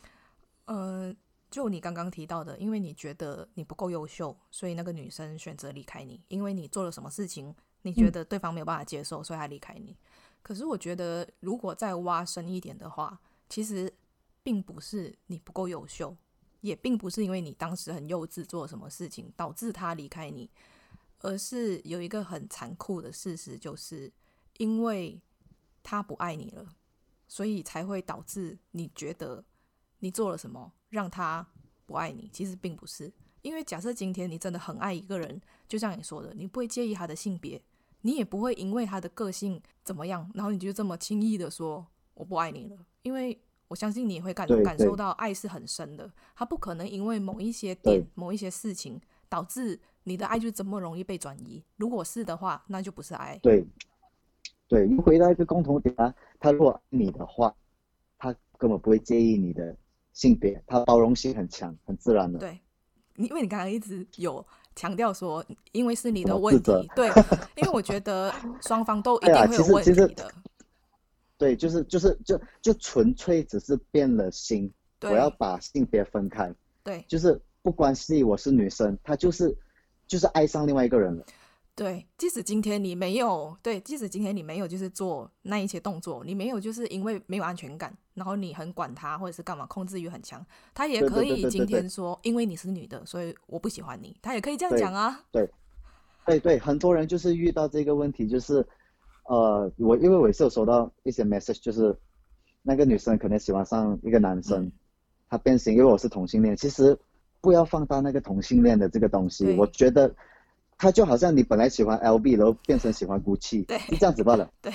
呃，就你刚刚提到的，因为你觉得你不够优秀，所以那个女生选择离开你，因为你做了什么事情，你觉得对方没有办法接受，嗯，所以她离开你。可是我觉得，如果再挖深一点的话，其实并不是你不够优秀。也并不是因为你当时很幼稚做什么事情导致他离开你，而是有一个很残酷的事实，就是因为他不爱你了，所以才会导致你觉得你做了什么让他不爱你。其实并不是，因为假设今天你真的很爱一个人，就像你说的，你不会介意他的性别，你也不会因为他的个性怎么样，然后你就这么轻易的说我不爱你了，因为。我相信你也会感感受到爱是很深的，他不可能因为某一些点、某一些事情导致你的爱就这么容易被转移。如果是的话，那就不是爱。对，对，你回到一个共同点啊，他如果爱你的话，他根本不会介意你的性别，他包容性很强，很自然的。对，因为你刚刚一直有强调说，因为是你的问题，对，<laughs> 因为我觉得双方都一定会有问题的。对，就是就是就就纯粹只是变了心，我要把性别分开。对，就是不关系，我是女生，她就是就是爱上另外一个人了。对，即使今天你没有对，即使今天你没有就是做那一些动作，你没有就是因为没有安全感，然后你很管他或者是干嘛，控制欲很强，他也可以今天说，因为你是女的，所以我不喜欢你，他也可以这样讲啊。对，对，对，对，很多人就是遇到这个问题，就是呃，我因为我也是有收到一些 message，就是那个女生可能喜欢上一个男生，嗯、他变心，因为我是同性恋，其实不要放大那个同性恋的这个东西，我觉得。他就好像你本来喜欢 LB，然后变成喜欢 Gucci，对，是这样子罢了。<laughs> 对，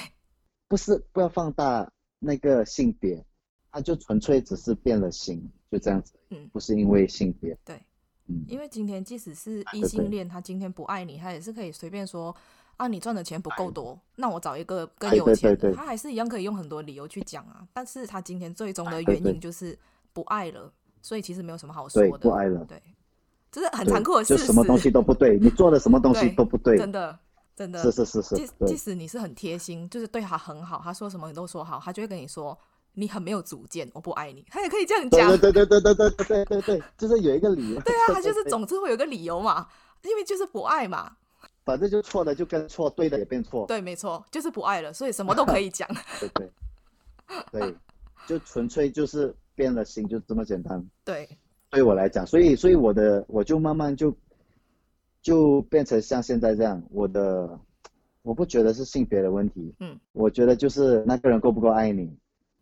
不是不要放大那个性别，他就纯粹只是变了心，就这样子。嗯，不是因为性别。对，嗯，因为今天即使是异性恋，他今天不爱你，他也是可以随便说啊，你赚的钱不够多，那我找一个更有钱的，他还是一样可以用很多理由去讲啊。但是他今天最终的原因就是不爱了，所以其实没有什么好说的。不爱了。对。这是很残酷的事什么东西都不对，你做的什么东西都不对，真的，真的，是是是是。即即使你是很贴心，就是对他很好，他说什么你都说好，他就会跟你说你很没有主见，我不爱你，他也可以这样讲。对对对对对对对对对，就是有一个理由。<laughs> 对啊，他就是总之会有个理由嘛，因为就是不爱嘛。反正就错的就跟错，对的也变错。对，没错，就是不爱了，所以什么都可以讲。<laughs> 对对对，就纯粹就是变了心，就这么简单。对。对我来讲，所以所以我的我就慢慢就就变成像现在这样，我的我不觉得是性别的问题，嗯，我觉得就是那个人够不够爱你，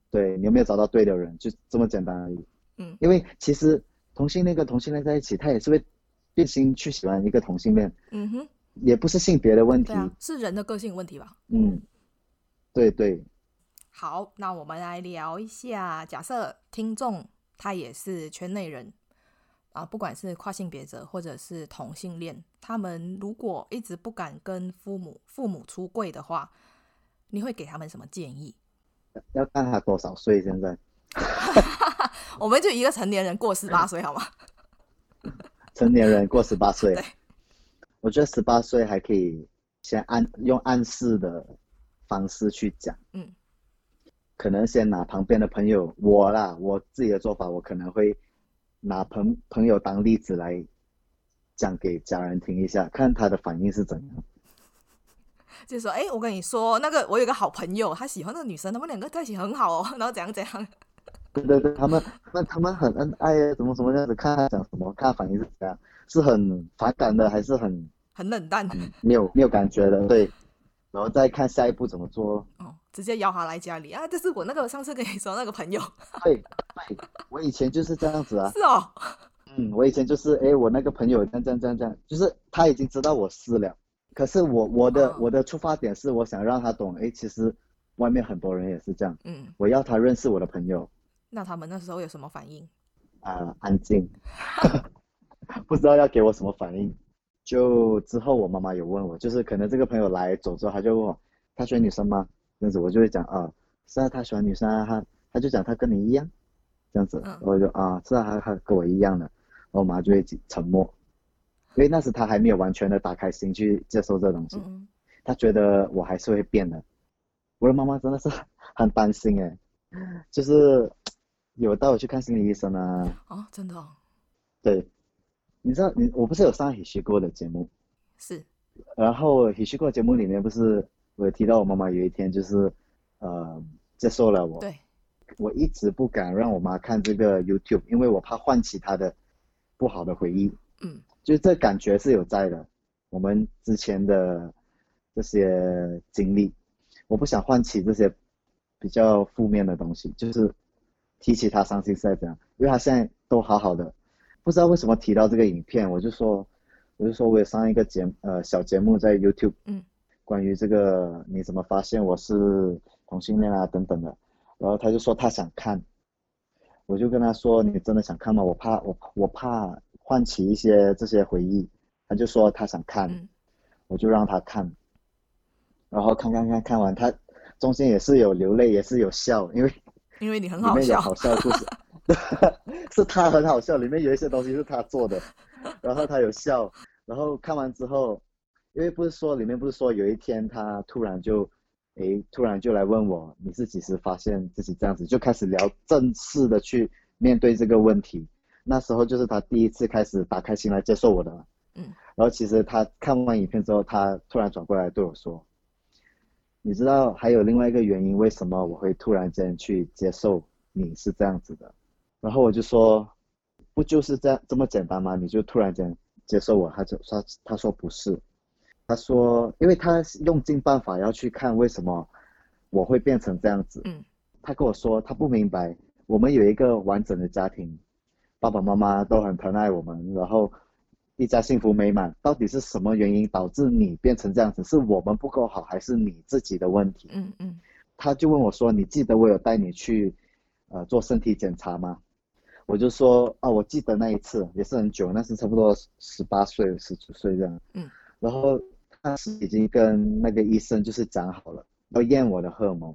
对你有没有找到对的人，就这么简单而已，嗯，因为其实同性恋跟同性恋在一起，他也是会变心去喜欢一个同性恋，嗯哼，也不是性别的问题，啊，是人的个性问题吧，嗯，对对，好，那我们来聊一下，假设听众他也是圈内人。啊，不管是跨性别者或者是同性恋，他们如果一直不敢跟父母父母出柜的话，你会给他们什么建议？要看他多少岁，现在。<laughs> 我们就一个成年人过十八岁好吗？<laughs> 成年人过十八岁，对，我觉得十八岁还可以先暗用暗示的方式去讲，嗯，可能先拿旁边的朋友，我啦，我自己的做法，我可能会。拿朋朋友当例子来讲给家人听一下，看他的反应是怎样。<laughs> 就说：“哎、欸，我跟你说，那个我有个好朋友，他喜欢那个女生，他们两个在一起很好哦。然后怎样怎样。”对对对，他们那他们很恩爱啊，怎么怎么这样子？看他讲什么，看他反应是怎样，是很反感的，还是很很冷淡，没有没有感觉的。对，然后再看下一步怎么做。哦。直接邀他来家里啊！这是我那个上次跟你说那个朋友。对，对，我以前就是这样子啊。<laughs> 是哦。嗯，我以前就是，哎，我那个朋友这样这样这样这样，就是他已经知道我是了。可是我我的、哦、我的出发点是，我想让他懂，哎，其实外面很多人也是这样。嗯。我要他认识我的朋友。那他们那时候有什么反应？啊、呃，安静，<laughs> 不知道要给我什么反应。就之后我妈妈有问我，就是可能这个朋友来走之后，他就问我，他喜欢女生吗？这样子我就会讲啊，是啊，他喜欢女生啊，他他就讲他跟你一样，这样子，嗯、我就啊，是啊，他他跟我一样的，我妈就会沉默，因为那时他还没有完全的打开心去接受这东西，嗯、他觉得我还是会变的。我的妈妈真的是 <laughs> 很担心哎，就是有带我去看心理医生啊。哦，真的、哦。对，你知道你我不是有上 Hishigo 的节目？是。然后 Hishigo 节目里面不是。我有提到我妈妈有一天就是，呃，接受了我。对。我一直不敢让我妈看这个 YouTube，因为我怕唤起她的不好的回忆。嗯。就这感觉是有在的，我们之前的这些经历，我不想唤起这些比较负面的东西，就是提起她伤心事这样，因为她现在都好好的，不知道为什么提到这个影片，我就说，我就说我有上一个节呃小节目在 YouTube。嗯。关于这个你怎么发现我是同性恋啊等等的，然后他就说他想看，我就跟他说，你真的想看吗？我怕我我怕唤起一些这些回忆，他就说他想看，嗯、我就让他看，然后看看看看完，他中间也是有流泪也是有笑，因为因为你很好笑，里面有好笑的故事，<laughs> 是他很好笑，里面有一些东西是他做的，然后他有笑，然后看完之后，因为不是说里面不是说有一天他突然就，诶，突然就来问我，你是几时发现自己这样子，就开始聊正式的去面对这个问题，那时候就是他第一次开始打开心来接受我的，嗯，然后其实他看完影片之后，他突然转过来对我说。你知道还有另外一个原因，为什么我会突然间去接受你是这样子的？然后我就说，不就是这样这么简单吗？你就突然间接受我？他就说，他说不是，他说，因为他用尽办法要去看为什么我会变成这样子。嗯，他跟我说他不明白，我们有一个完整的家庭，爸爸妈妈都很疼爱我们，然后。一家幸福美满，到底是什么原因导致你变成这样子？是我们不够好，还是你自己的问题？嗯嗯。他就问我说：“你记得我有带你去，呃，做身体检查吗？”我就说：“啊，我记得那一次也是很久，那是差不多十八岁、十九岁这样。”嗯。然后他是已经跟那个医生就是讲好了，要验我的荷尔蒙，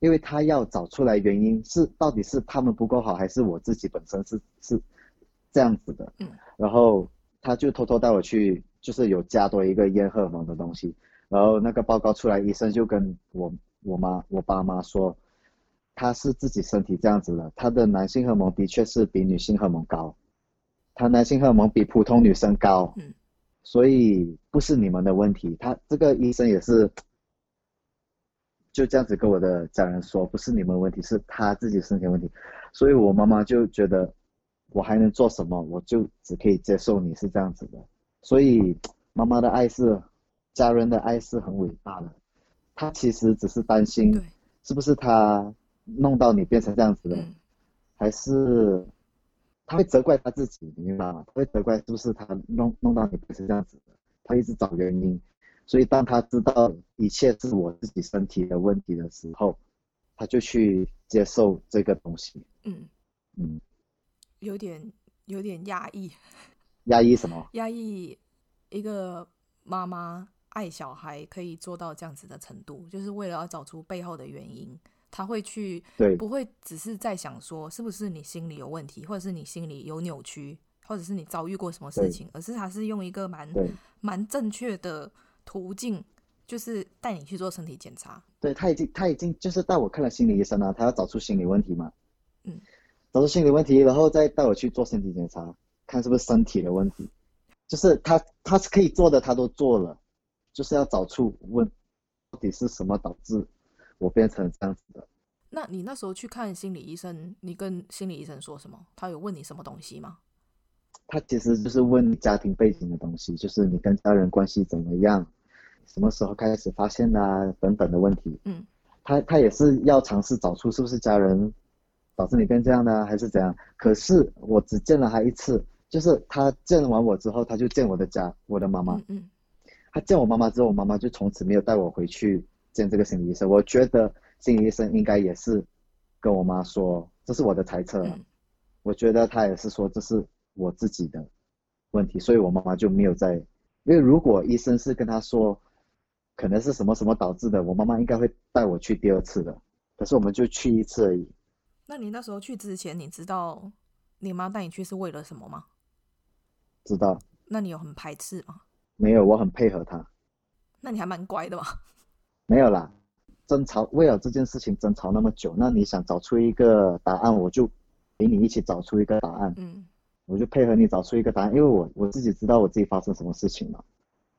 因为他要找出来原因是到底是他们不够好，还是我自己本身是是这样子的。嗯。然后。他就偷偷带我去，就是有加多一个验荷尔蒙的东西，然后那个报告出来，医生就跟我我妈我爸妈说，他是自己身体这样子的，他的男性荷尔蒙的确是比女性荷尔蒙高，他男性荷尔蒙比普通女生高，嗯，所以不是你们的问题。他这个医生也是就这样子跟我的家人说，不是你们问题，是他自己身体问题，所以我妈妈就觉得。我还能做什么？我就只可以接受你是这样子的，所以妈妈的爱是，家人的爱是很伟大的。她其实只是担心，是不是她弄到你变成这样子的，还是她会责怪她自己，你明白吗？她会责怪是不是她弄弄到你变成这样子的，她一直找原因。所以当她知道一切是我自己身体的问题的时候，她就去接受这个东西。嗯嗯。有点有点压抑，<laughs> 压抑什么？压抑一个妈妈爱小孩可以做到这样子的程度，就是为了要找出背后的原因，他会去，对，不会只是在想说是不是你心里有问题，或者是你心里有扭曲，或者是你遭遇过什么事情，而是他是用一个蛮蛮正确的途径，就是带你去做身体检查。对，他已经他已经就是带我看了心理医生了，他要找出心理问题嘛。嗯。找出心理问题，然后再带我去做身体检查，看是不是身体的问题。就是他，他是可以做的，他都做了，就是要找出问，到底是什么导致我变成这样子的。那你那时候去看心理医生，你跟心理医生说什么？他有问你什么东西吗？他其实就是问家庭背景的东西，就是你跟家人关系怎么样，什么时候开始发现啊，等等的问题。嗯，他他也是要尝试找出是不是家人。导致你变这样呢，还是怎样？可是我只见了他一次，就是他见完我之后，他就见我的家，我的妈妈。嗯，嗯。他见我妈妈之后，我妈妈就从此没有带我回去见这个心理医生。我觉得心理医生应该也是跟我妈说，这是我的猜测。嗯。我觉得他也是说这是我自己的问题，所以我妈妈就没有在。因为如果医生是跟他说，可能是什么什么导致的，我妈妈应该会带我去第二次的。可是我们就去一次而已。那你那时候去之前，你知道你妈带你去是为了什么吗？知道。那你有很排斥吗？没有，我很配合她。那你还蛮乖的嘛。没有啦，争吵为了这件事情争吵那么久，那你想找出一个答案，我就陪你一起找出一个答案。嗯。我就配合你找出一个答案，因为我我自己知道我自己发生什么事情嘛，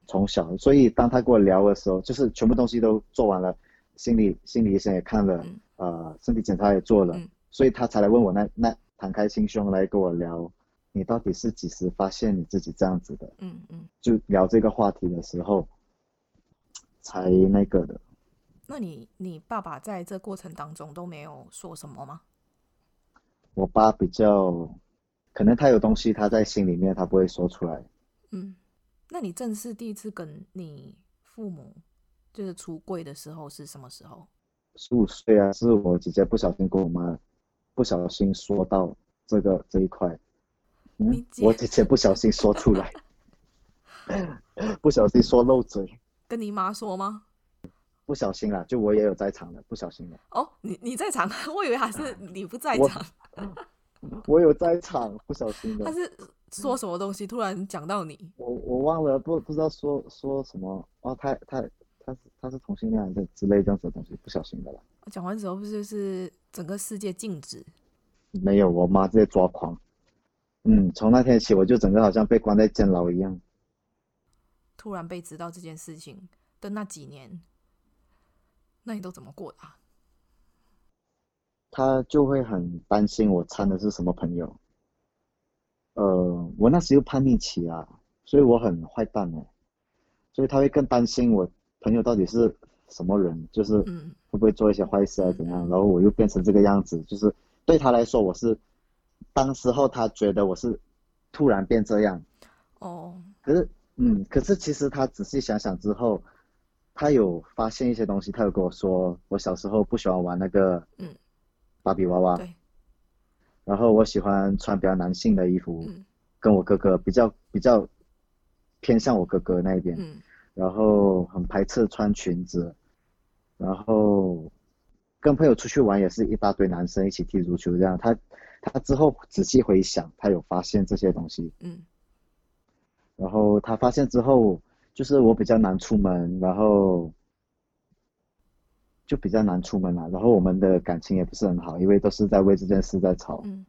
从小，所以当他跟我聊的时候，就是全部东西都做完了，心理心理医生也看了，嗯、呃，身体检查也做了。嗯所以他才来问我那，那那敞开心胸来跟我聊，你到底是几时发现你自己这样子的？嗯嗯，就聊这个话题的时候，才那个的。那你你爸爸在这过程当中都没有说什么吗？我爸比较，可能他有东西他在心里面，他不会说出来。嗯，那你正式第一次跟你父母就是出柜的时候是什么时候？十五岁啊，是我姐姐不小心跟我妈。不小心说到这个这一块，嗯，我姐姐不小心说出来，<laughs> 不小心说漏嘴，跟你妈说吗？不小心啦，就我也有在场的，不小心的。哦，你你在场，<laughs> 我以为还是你不在场。我，我有在场，不小心的。<laughs> 他是说什么东西？突然讲到你，我我忘了，不不知道说说什么哦，他他他是他是同性恋的之类这样子的东西，不小心的啦。讲完之后不就是整个世界静止？没有，我妈直接抓狂。嗯，从那天起，我就整个好像被关在监牢一样。突然被知道这件事情的那几年，那你都怎么过的啊？他就会很担心我掺的是什么朋友。呃，我那时又叛逆期啊，所以我很坏蛋哎，所以他会更担心我朋友到底是什么人，就是会不会做一些坏事啊怎样，然后我又变成这个样子，就是对他来说我是。当时候他觉得我是突然变这样，哦，可是，嗯，可是其实他仔细想想之后，他有发现一些东西，他有跟我说，我小时候不喜欢玩那个，嗯，芭比娃娃，对，然后我喜欢穿比较男性的衣服，嗯，跟我哥哥比较比较偏向我哥哥那一边，嗯，然后很排斥穿裙子，然后跟朋友出去玩也是一大堆男生一起踢足球这样，他。他之后仔细回想，他有发现这些东西。嗯。然后他发现之后，就是我比较难出门，然后就比较难出门了。然后我们的感情也不是很好，因为都是在为这件事在吵。嗯。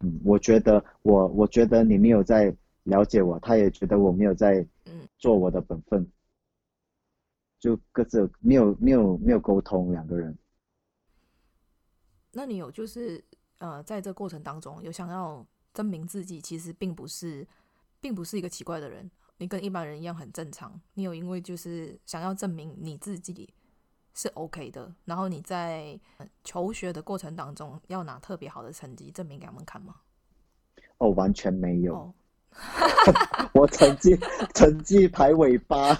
嗯，我觉得我我觉得你没有在了解我，他也觉得我没有在做我的本分，就各自没有没有没有沟通两个人。那你有就是？呃，在这过程当中，有想要证明自己其实并不是，并不是一个奇怪的人，你跟一般人一样很正常。你有因为就是想要证明你自己是 OK 的，然后你在求学的过程当中要拿特别好的成绩证明给他们看吗？哦，完全没有，哦、<laughs> 我成绩成绩排尾巴，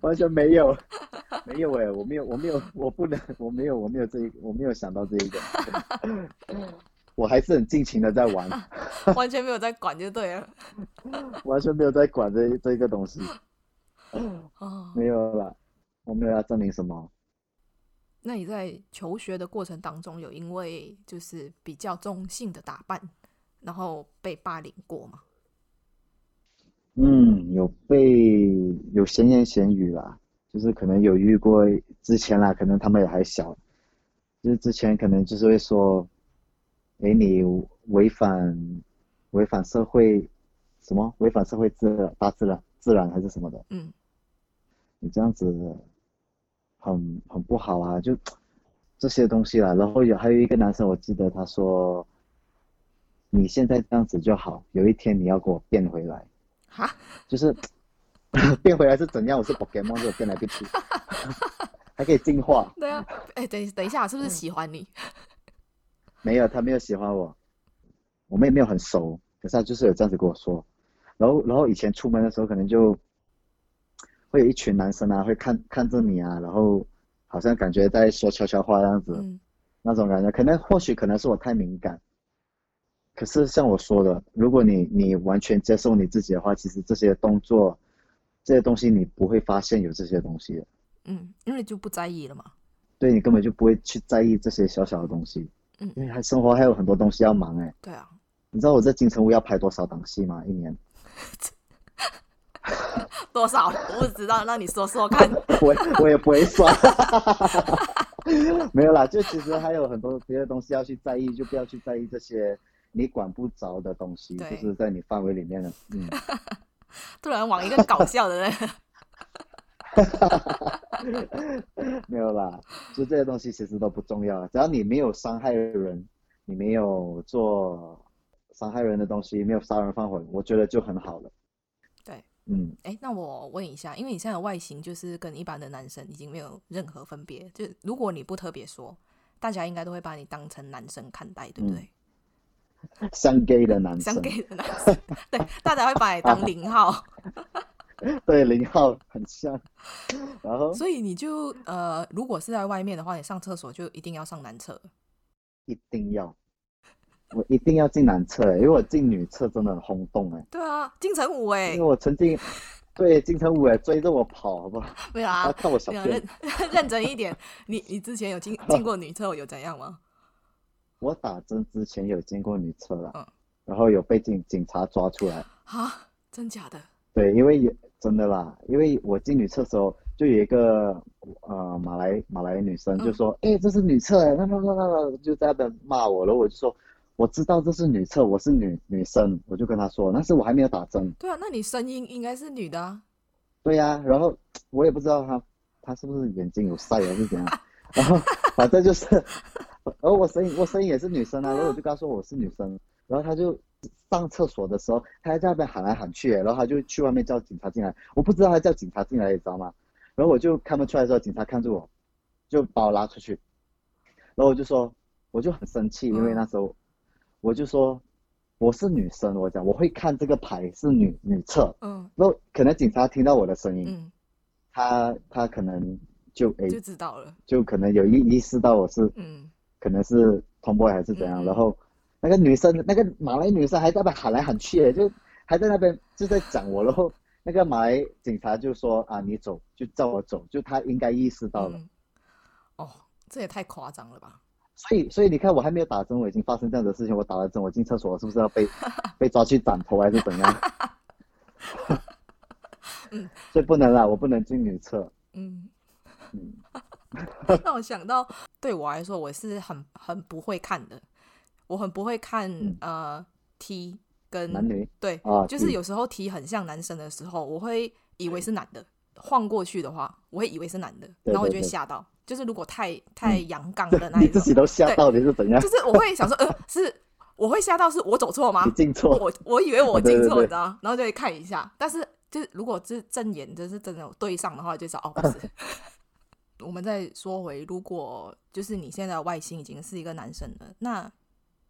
完全没有。没有哎，我没有，我没有，我不能，我没有，我没有这一个，我没有想到这一个，我还是很尽情的在玩，<laughs> 完全没有在管就对了，<laughs> 完全没有在管这这个东西，没有了，我没有要证明什么。那你在求学的过程当中，有因为就是比较中性的打扮，然后被霸凌过吗？嗯，有被有闲言闲语啦。就是可能有遇过之前啦，可能他们也还小，就是之前可能就是会说，哎，你违反违反社会什么？违反社会自大自然自然还是什么的？嗯，你这样子很很不好啊，就这些东西啦。然后有还有一个男生，我记得他说，你现在这样子就好，有一天你要给我变回来。哈，就是。<laughs> 变回来是怎样？我是 Pokemon，就变来变去，<laughs> 还可以进化。对啊，哎、欸，等等一下，是不是喜欢你？没有，他没有喜欢我，我们也没有很熟，可是他就是有这样子跟我说。然后，然后以前出门的时候，可能就会有一群男生啊，会看看着你啊，然后好像感觉在说悄悄话这样子，嗯、那种感觉，可能或许可能是我太敏感。可是像我说的，如果你你完全接受你自己的话，其实这些动作。这些东西你不会发现有这些东西的，嗯，因为你就不在意了嘛。对，你根本就不会去在意这些小小的东西，嗯，因为还生活还有很多东西要忙哎。对啊，你知道我在金城武要拍多少档戏吗？一年？<laughs> 多少？我不知道，那你说说看。<laughs> 我我也不会算，<laughs> 没有啦，就其实还有很多别的东西要去在意，就不要去在意这些你管不着的东西，就是在你范围里面的，嗯。<laughs> 突然往一个搞笑的人，<laughs> 没有啦，就这些东西其实都不重要，只要你没有伤害人，你没有做伤害人的东西，没有杀人放火，我觉得就很好了。对，嗯，哎，那我问一下，因为你现在的外形就是跟一般的男生已经没有任何分别，就如果你不特别说，大家应该都会把你当成男生看待，对不对？嗯 <laughs> 像 gay 的男生，像 gay 的男生，对，<laughs> 大家会把你当零号，<laughs> 对，零号很像。然后，所以你就呃，如果是在外面的话，你上厕所就一定要上男厕，一定要，我一定要进男厕，因为我进女厕真的很轰动哎。对啊，金城武哎，因为我曾经，对，金城武也追着我跑，好不好？没有啊，看我小便。认认真一点，你你之前有进进过女厕有怎样吗？我打针之前有进过女厕了，嗯，然后有被警警察抓出来。啊，真假的？对，因为有真的啦，因为我进女厕的时候，就有一个呃马来马来女生就说：“哎、嗯，这是女厕，那那那那就在那边骂我然后。”我就说：“我知道这是女厕，我是女女生。”我就跟她说：“但是我还没有打针。”对啊，那你声音应该是女的啊。对呀、啊，然后 <tsk> 我也不知道她她是不是眼睛有晒还是怎样，<laughs> 然后反正就是，然后我声音我声音也是女生啊，然后我就跟他说我是女生，然后他就。上厕所的时候，他还在那边喊来喊去，然后他就去外面叫警察进来。我不知道他叫警察进来，你知道吗？然后我就看不出来的时候，警察看着我，就把我拉出去。然后我就说，我就很生气，因为那时候我就说我是女生，我讲我会看这个牌是女女厕。嗯。然后可能警察听到我的声音，嗯，他他可能就诶就知道了，就可能有意意识到我是嗯，可能是 Tomboy 还是怎样，然后。那个女生，那个马来女生还在那边喊来喊去，就还在那边就在讲我，然后那个马来警察就说啊，你走，就叫我走，就他应该意识到了。嗯、哦，这也太夸张了吧！所以，所以你看，我还没有打针，我已经发生这样的事情。我打了针，我进厕所，是不是要被 <laughs> 被抓去斩头还是怎样？<laughs> 嗯，<laughs> 所以不能啦，我不能进女厕。嗯嗯，<laughs> 让我想到，对我来说，我是很很不会看的。我很不会看、嗯、呃 T 跟男女对、哦，就是有时候 T 很像男生的时候，我会以为是男的。晃过去的话，我会以为是男的，然后我就会吓到。对对对，就是如果太 <laughs> 太阳刚的那一种，你自己都吓到，底是怎样？就是我会想说，呃，<laughs> 是我会吓到，是我走错吗？进错，我我以为我进错，你知道？然后就会看一下，但是就是如果是正眼，就是真的有对上的话，就知道哦，不是。我们再说回，如果就是你现在的外形已经是一个男生了，那。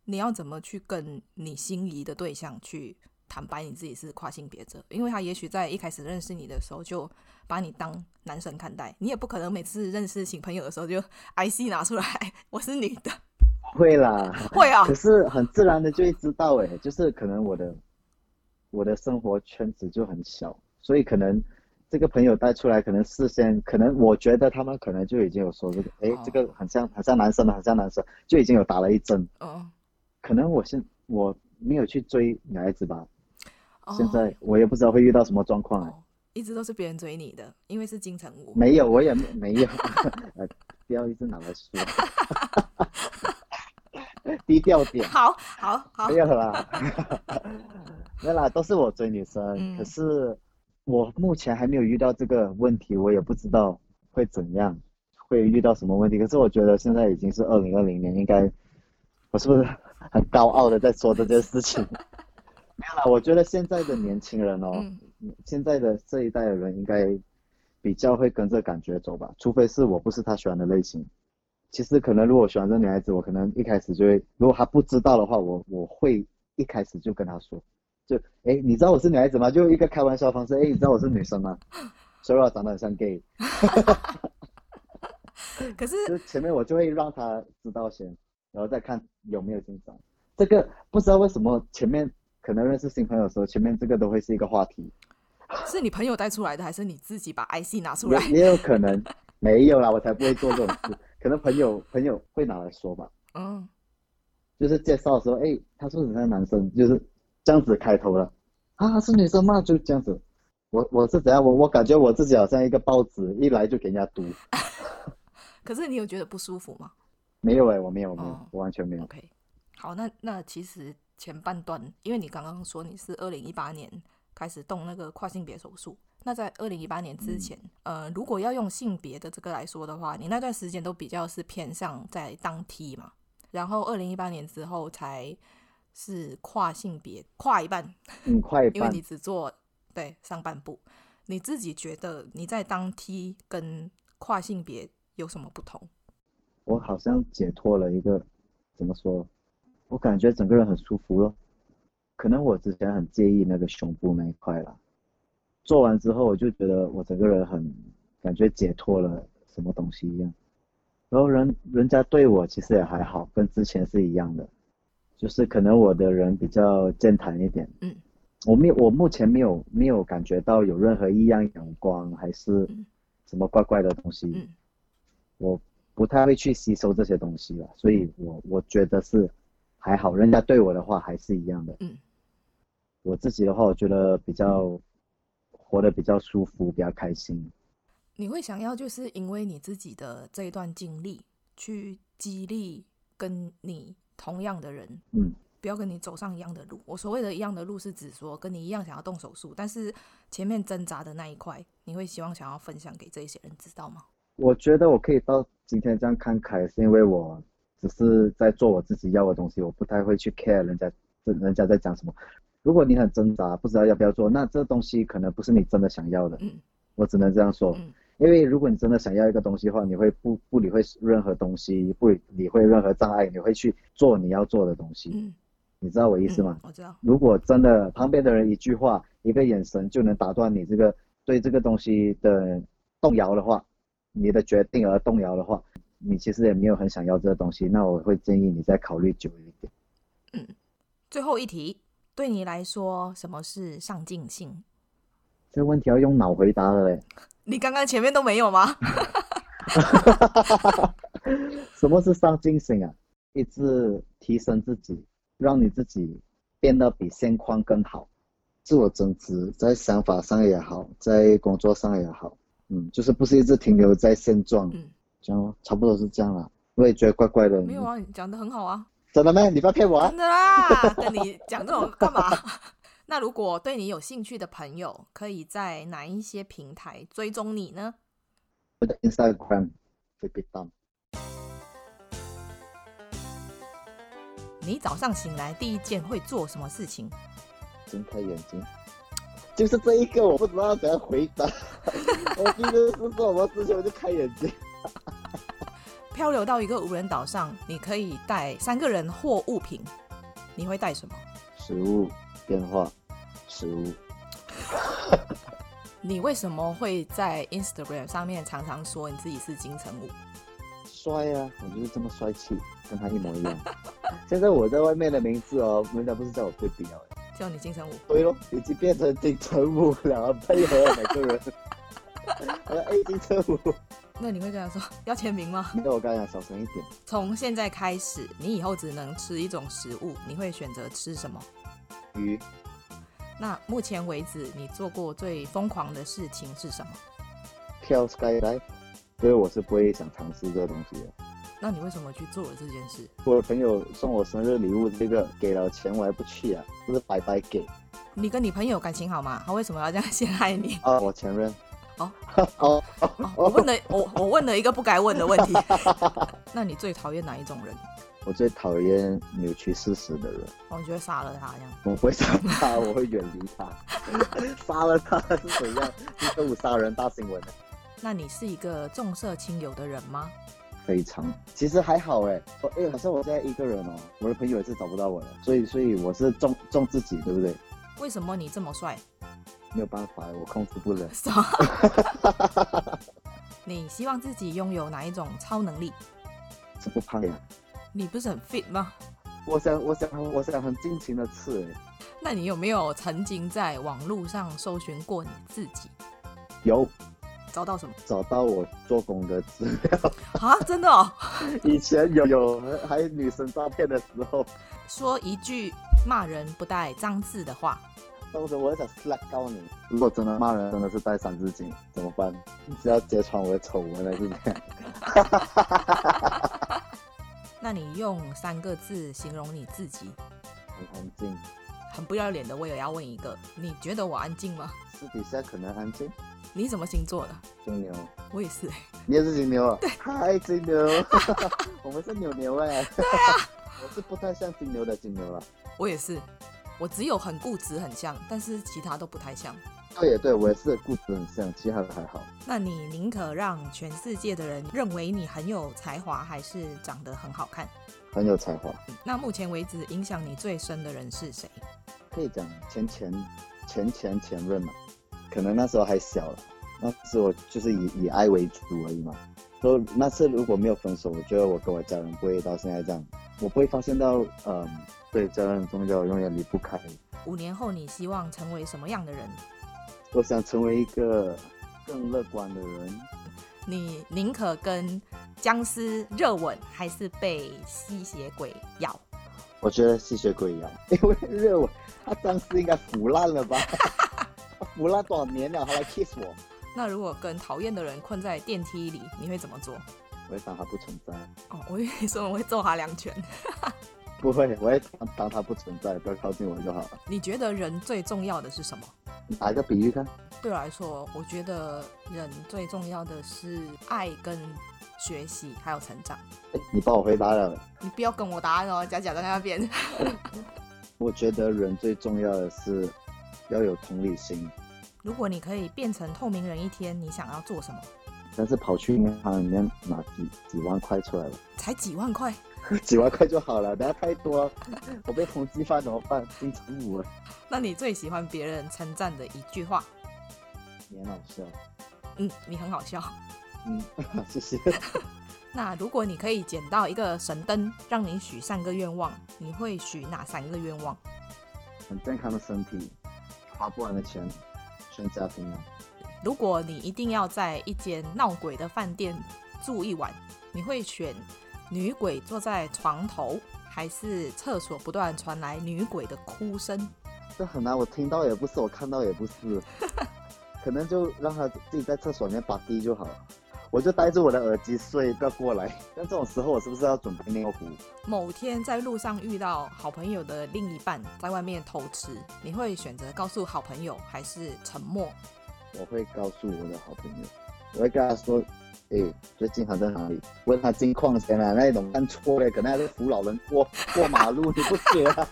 你要怎么去跟你心仪的对象去坦白你自己是跨性别者？因为他也许在一开始认识你的时候就把你当男生看待，你也不可能每次认识新朋友的时候就 IC 拿出来，我是女的。<laughs> 会啦，会啊。可是很自然的就会知道，哎，就是可能我的我的生活圈子就很小，所以可能这个朋友带出来，可能事先可能我觉得他们可能就已经有说这个，哎、哦，这个很像很像男生的，很像男生，就已经有打了一针。哦。可能我现我没有去追女孩子吧，oh, 现在我也不知道会遇到什么状况、欸。一直都是别人追你的，因为是金城武。没有，我也没有，<laughs> 不要一直拿来说，<laughs> 低调点。好好好，没有啦，<laughs> 没有啦，都是我追女生、嗯，可是我目前还没有遇到这个问题，我也不知道会怎样，会遇到什么问题。可是我觉得现在已经是二零二零年，应该。我是不是 <laughs> 很高傲的在说这件事情？没有啦，我觉得现在的年轻人哦、嗯，现在的这一代的人应该比较会跟着感觉走吧，除非是我不是他喜欢的类型。其实可能如果我喜欢这女孩子，我可能一开始就会，如果他不知道的话，我我会一开始就跟他说，就哎，你知道我是女孩子吗？就一个开玩笑的方式，哎，你知道我是女生吗？虽然我长得很像 gay，<laughs> 可是 <laughs> 就前面我就会让他知道先。然后再看有没有进展，这个不知道为什么前面可能认识新朋友的时候，前面这个都会是一个话题。是你朋友带出来的，还是你自己把 IC 拿出来？也，有可能，没有啦，我才不会做这种事。<laughs> 可能朋友朋友会拿来说吧。嗯。就是介绍的时候，哎，他是不是像男生，就是这样子开头了。啊，是女生吗？就这样子。我我是怎样？我我感觉我自己好像一个报纸，一来就给人家读。<laughs> 可是你有觉得不舒服吗？没有哎、欸，我没有，没有，哦、我完全没有。OK，好，那那其实前半段，因为你刚刚说你是二零一八年开始动那个跨性别手术，那在二零一八年之前、嗯，呃，如果要用性别的这个来说的话，你那段时间都比较是偏向在当 T 嘛，然后二零一八年之后才是跨性别，跨一半，嗯，跨一半，因为你只做对上半部，你自己觉得你在当 T 跟跨性别有什么不同？我好像解脱了一个，怎么说？我感觉整个人很舒服了。可能我之前很介意那个胸部那一块啦，做完之后我就觉得我整个人很感觉解脱了什么东西一样。然后人人家对我其实也还好，跟之前是一样的，就是可能我的人比较健谈一点，嗯，我没有，我目前没有没有感觉到有任何异样眼光，还是什么怪怪的东西。嗯、我不太会去吸收这些东西了，所以我我觉得是还好，人家对我的话还是一样的。嗯，我自己的话，我觉得比较活得比较舒服，比较开心。你会想要就是因为你自己的这一段经历，去激励跟你同样的人，嗯，不要跟你走上一样的路。我所谓的一样的路，是指说跟你一样想要动手术，但是前面挣扎的那一块，你会希望想要分享给这些人知道吗？我觉得我可以到今天这样看开，是因为我只是在做我自己要的东西，我不太会去 care 人家，人家在讲什么。如果你很挣扎，不知道要不要做，那这东西可能不是你真的想要的。嗯，我只能这样说。嗯因为如果你真的想要一个东西的话，你会不不理会任何东西，不理会任何障碍，你会去做你要做的东西。嗯，你知道我意思吗？嗯，我知道。如果真的旁边的人一句话、一个眼神就能打断你这个对这个东西的动摇的话，你的决定而动摇的话，你其实也没有很想要这个东西，那我会建议你再考虑久一点。嗯，最后一题，对你来说，什么是上进心？这个问题要用脑回答的嘞。你刚刚前面都没有吗？<laughs> 什么是上进心啊？一直提升自己，让你自己变得比现况更好，自我增值，在想法上也好，在工作上也好，嗯，就是不是一直停留在现状，嗯，这样差不多是这样了。我也觉得怪怪的。没有啊，你讲的很好啊。真的吗？你不要骗我啊！真的啦，跟你讲这种干嘛？那如果对你有兴趣的朋友，可以在哪一些平台追踪你呢？我的 Instagram 会被当。你早上醒来第一件会做什么事情？睁开眼睛。就是这一个，我不知道怎样回答。我第一个是做什么事情，我就开眼睛。<laughs> 漂流到一个无人岛上，你可以带三个人或物品，你会带什么？食物、电话。食物。<laughs> 你为什么会在 Instagram 上面常常说你自己是金城武？帅啊！我就是这么帅气，跟他一模一样。<laughs> 现在我在外面的名字哦，人家不是叫我 baby 哦，叫你金城武。对咯，已经变成金城武了，配合每个人。我 <laughs> 说哎，金城武。那你会跟他说要签名吗？那我刚才讲小声一点。从现在开始，你以后只能吃一种食物，你会选择吃什么？鱼。那目前为止，你做过最疯狂的事情是什么？跳 skydive，所以我是不会想尝试这个东西的。那你为什么去做了这件事？我的朋友送我生日礼物，这个给了钱我还不去啊，不是白白给。你跟你朋友感情好吗？他为什么要这样陷害你？啊，我前任。哦 <laughs> 哦哦，我问了我我问了一个不该问的问题。<laughs> 那你最讨厌哪一种人？我最讨厌扭曲事实的人。我觉得杀了他这样。我不会杀他，我会远离他。<laughs> 杀了他是怎样？是动物杀人大新闻。那你是一个重色轻友的人吗？非常，其实还好哎。哎，好像我现在一个人哦，我的朋友也是找不到我了，所以所以我是重重自己，对不对？为什么你这么帅？没有办法，我控制不了。<laughs> 你希望自己拥有哪一种超能力？是不胖呀。你不是很 fit 吗？我想，我想，我想很尽情的吃。那你有没有曾经在网络上搜寻过你自己？有。找到什么？找到我做工的资料。啊，真的哦。<laughs> 以前有有还有女生照片的时候。说一句骂人不带脏字的话。当时我想 slap 告你。如果真的骂人真的是带三字经怎么办？你是要揭穿我的丑闻了是怎样？<laughs> 那你用三个字形容你自己？很安静，很不要脸的。我也要问一个，你觉得我安静吗？私底下可能安静。你什么星座的？金牛。我也是。<laughs> 你也是金牛啊？对。嗨，金牛。<laughs> 我们是牛牛哎。对啊。我是不太像金牛的金牛了。我也是，我只有很固执很像，但是其他都不太像。对对，我也是固执很像，其他的还好。那你宁可让全世界的人认为你很有才华，还是长得很好看？很有才华。那目前为止影响你最深的人是谁？可以讲前前前前前任嘛，可能那时候还小了，那时候就是以以爱为主而已嘛。所以那次如果没有分手，我觉得我跟我家人不会到现在这样，我不会发现到，嗯，对，家人很重要，永远离不开。五年后你希望成为什么样的人？我想成为一个更乐观的人。你宁可跟僵尸热吻，还是被吸血鬼咬？我觉得吸血鬼咬，<laughs> 因为热吻，他僵尸应该腐烂了吧？<laughs> 他腐烂多少年了，还来 kiss 我？那如果跟讨厌的人困在电梯里，你会怎么做？我会当他不存在。哦，我以为说我会揍他两拳。<laughs> 不会，我会当当他不存在，不要靠近我就好了。你觉得人最重要的是什么？打一个比喻看。对我来说，我觉得人最重要的是爱跟学习，还有成长。哎，你帮我回答了。你不要跟我答案哦，假假在那边。<laughs> 我觉得人最重要的是要有同理心。如果你可以变成透明人一天，你想要做什么？但是跑去银行里面拿几几万块出来了。才几万块？<laughs> 几万块就好了，不要太多，我被通缉犯怎么办？金城武了。那你最喜欢别人称赞的一句话？你很好笑。嗯，你很好笑。嗯，<laughs> 谢谢。<laughs> 那如果你可以捡到一个神灯，让你许三个愿望，你会许哪三个愿望？很健康的身体，花不完的钱。全家平安。如果你一定要在一间闹鬼的饭店住一晚，你会选女鬼坐在床头，还是厕所不断传来女鬼的哭声？这很难，我听到也不是，我看到也不是，<laughs> 可能就让他自己在厕所里面把地就好了。我就戴着我的耳机睡，不要过来。但这种时候，我是不是要准备尿壶？某天在路上遇到好朋友的另一半在外面偷吃，你会选择告诉好朋友，还是沉默？我会告诉我的好朋友，我会跟他说：“哎、欸，最近好在哪里？”问他近况先啊，那种看错了，可能还是扶老人过过马路，你不觉得？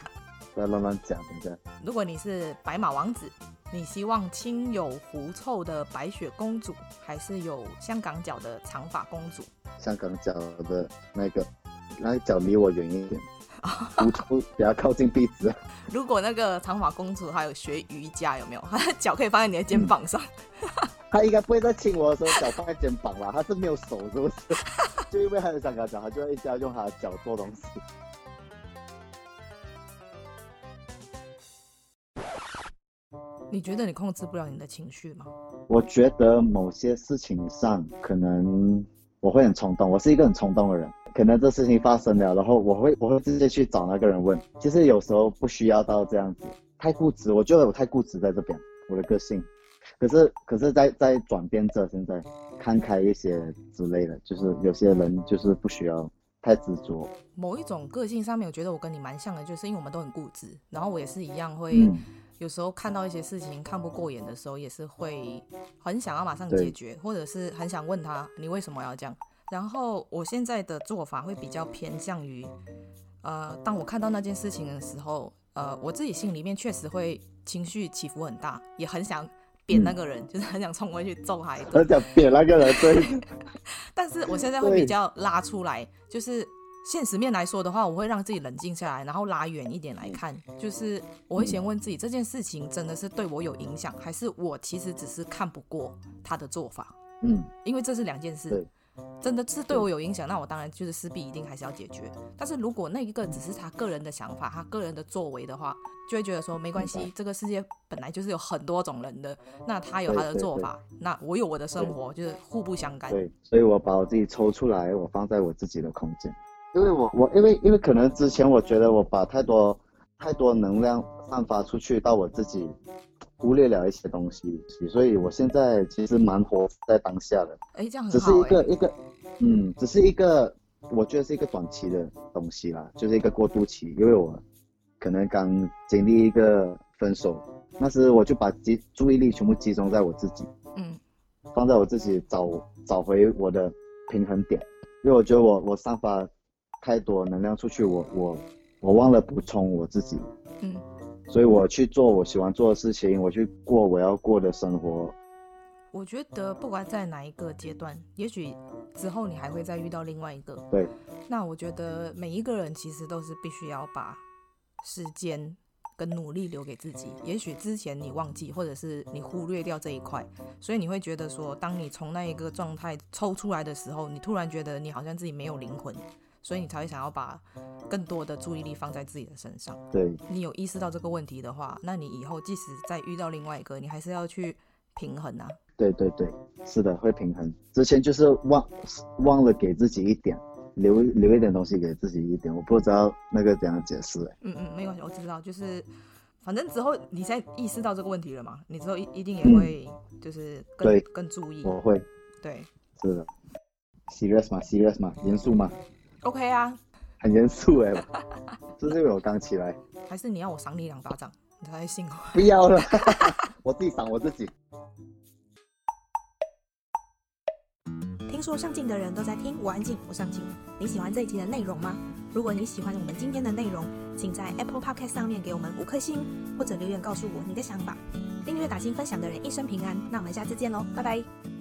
不要乱乱讲，等一下。如果你是白马王子。你希望亲有狐臭的白雪公主，还是有香港脚的长发公主？香港脚的那个，那个脚离我远一点，<laughs> 狐臭比较靠近鼻子。如果那个长发公主还有学瑜伽，有没有？她的脚可以放在你的肩膀上。她、<laughs> <laughs> 嗯、应该不会再亲我的时候脚放在肩膀了，他是没有手，是不是？<laughs> 就因为他有香港脚，他就会一直要用他的脚做东西。你觉得你控制不了你的情绪吗？我觉得某些事情上，可能我会很冲动。我是一个很冲动的人，可能这事情发生了，然后我会我会直接去找那个人问。其实有时候不需要到这样子，太固执。我觉得我太固执在这边，我的个性。可是可是在在转变着，现在看开一些之类的，就是有些人就是不需要太执着。某一种个性上面，我觉得我跟你蛮像的，就是因为我们都很固执，然后我也是一样会。嗯有时候看到一些事情看不过眼的时候，也是会很想要马上解决，或者是很想问他你为什么要这样。然后我现在的做法会比较偏向于，呃，当我看到那件事情的时候，呃，我自己心里面确实会情绪起伏很大，也很想扁那个人，嗯、就是很想冲过去揍他一顿。很想扁那个人，对。<laughs> 但是我现在会比较拉出来，就是。现实面来说的话，我会让自己冷静下来，然后拉远一点来看，就是我会先问自己，这件事情真的是对我有影响，还是我其实只是看不过他的做法？嗯，因为这是两件事，真的是对我有影响，那我当然就是势必一定还是要解决。但是如果那一个只是他个人的想法，他个人的作为的话，就会觉得说没关系，这个世界本来就是有很多种人的，那他有他的做法，那我有我的生活，就是互不相干。对，所以我把我自己抽出来，我放在我自己的空间。因为我我因为因为可能之前我觉得我把太多太多能量散发出去到我自己，忽略了一些东西，所以我现在其实蛮活在当下的。哎，这样很好。只是一个一个，嗯，只是一个，我觉得是一个短期的东西啦，就是一个过渡期。因为我可能刚经历一个分手，那时我就把集注意力全部集中在我自己，嗯，放在我自己找找回我的平衡点，因为我觉得我我散发。太多能量出去，我我我忘了补充我自己，嗯，所以我去做我喜欢做的事情，我去过我要过的生活。我觉得不管在哪一个阶段，也许之后你还会再遇到另外一个。对。那我觉得每一个人其实都是必须要把时间跟努力留给自己。也许之前你忘记，或者是你忽略掉这一块，所以你会觉得说，当你从那一个状态抽出来的时候，你突然觉得你好像自己没有灵魂。所以你才会想要把更多的注意力放在自己的身上。对，你有意识到这个问题的话，那你以后即使再遇到另外一个，你还是要去平衡啊。对对对，是的，会平衡。之前就是忘忘了给自己一点，留留一点东西给自己一点，我不知道那个怎样解释。嗯嗯，没关系，我知道，就是反正之后你现在意识到这个问题了嘛，你之后一一定也会就是更、对更注意。我会。对，是的。serious 吗？serious 吗？严肃吗？OK 啊，很严肃哎，这是因为我刚起来。还是你要我赏你两巴掌，你才信我？不要了，<laughs> 我自己赏我自己。听说上镜的人都在听，我安静，我上镜。你喜欢这一集的内容吗？如果你喜欢我们今天的内容，请在 Apple Podcast 上面给我们五颗星，或者留言告诉我你的想法。订阅、打星、分享的人一生平安。那我们下次见喽，拜拜。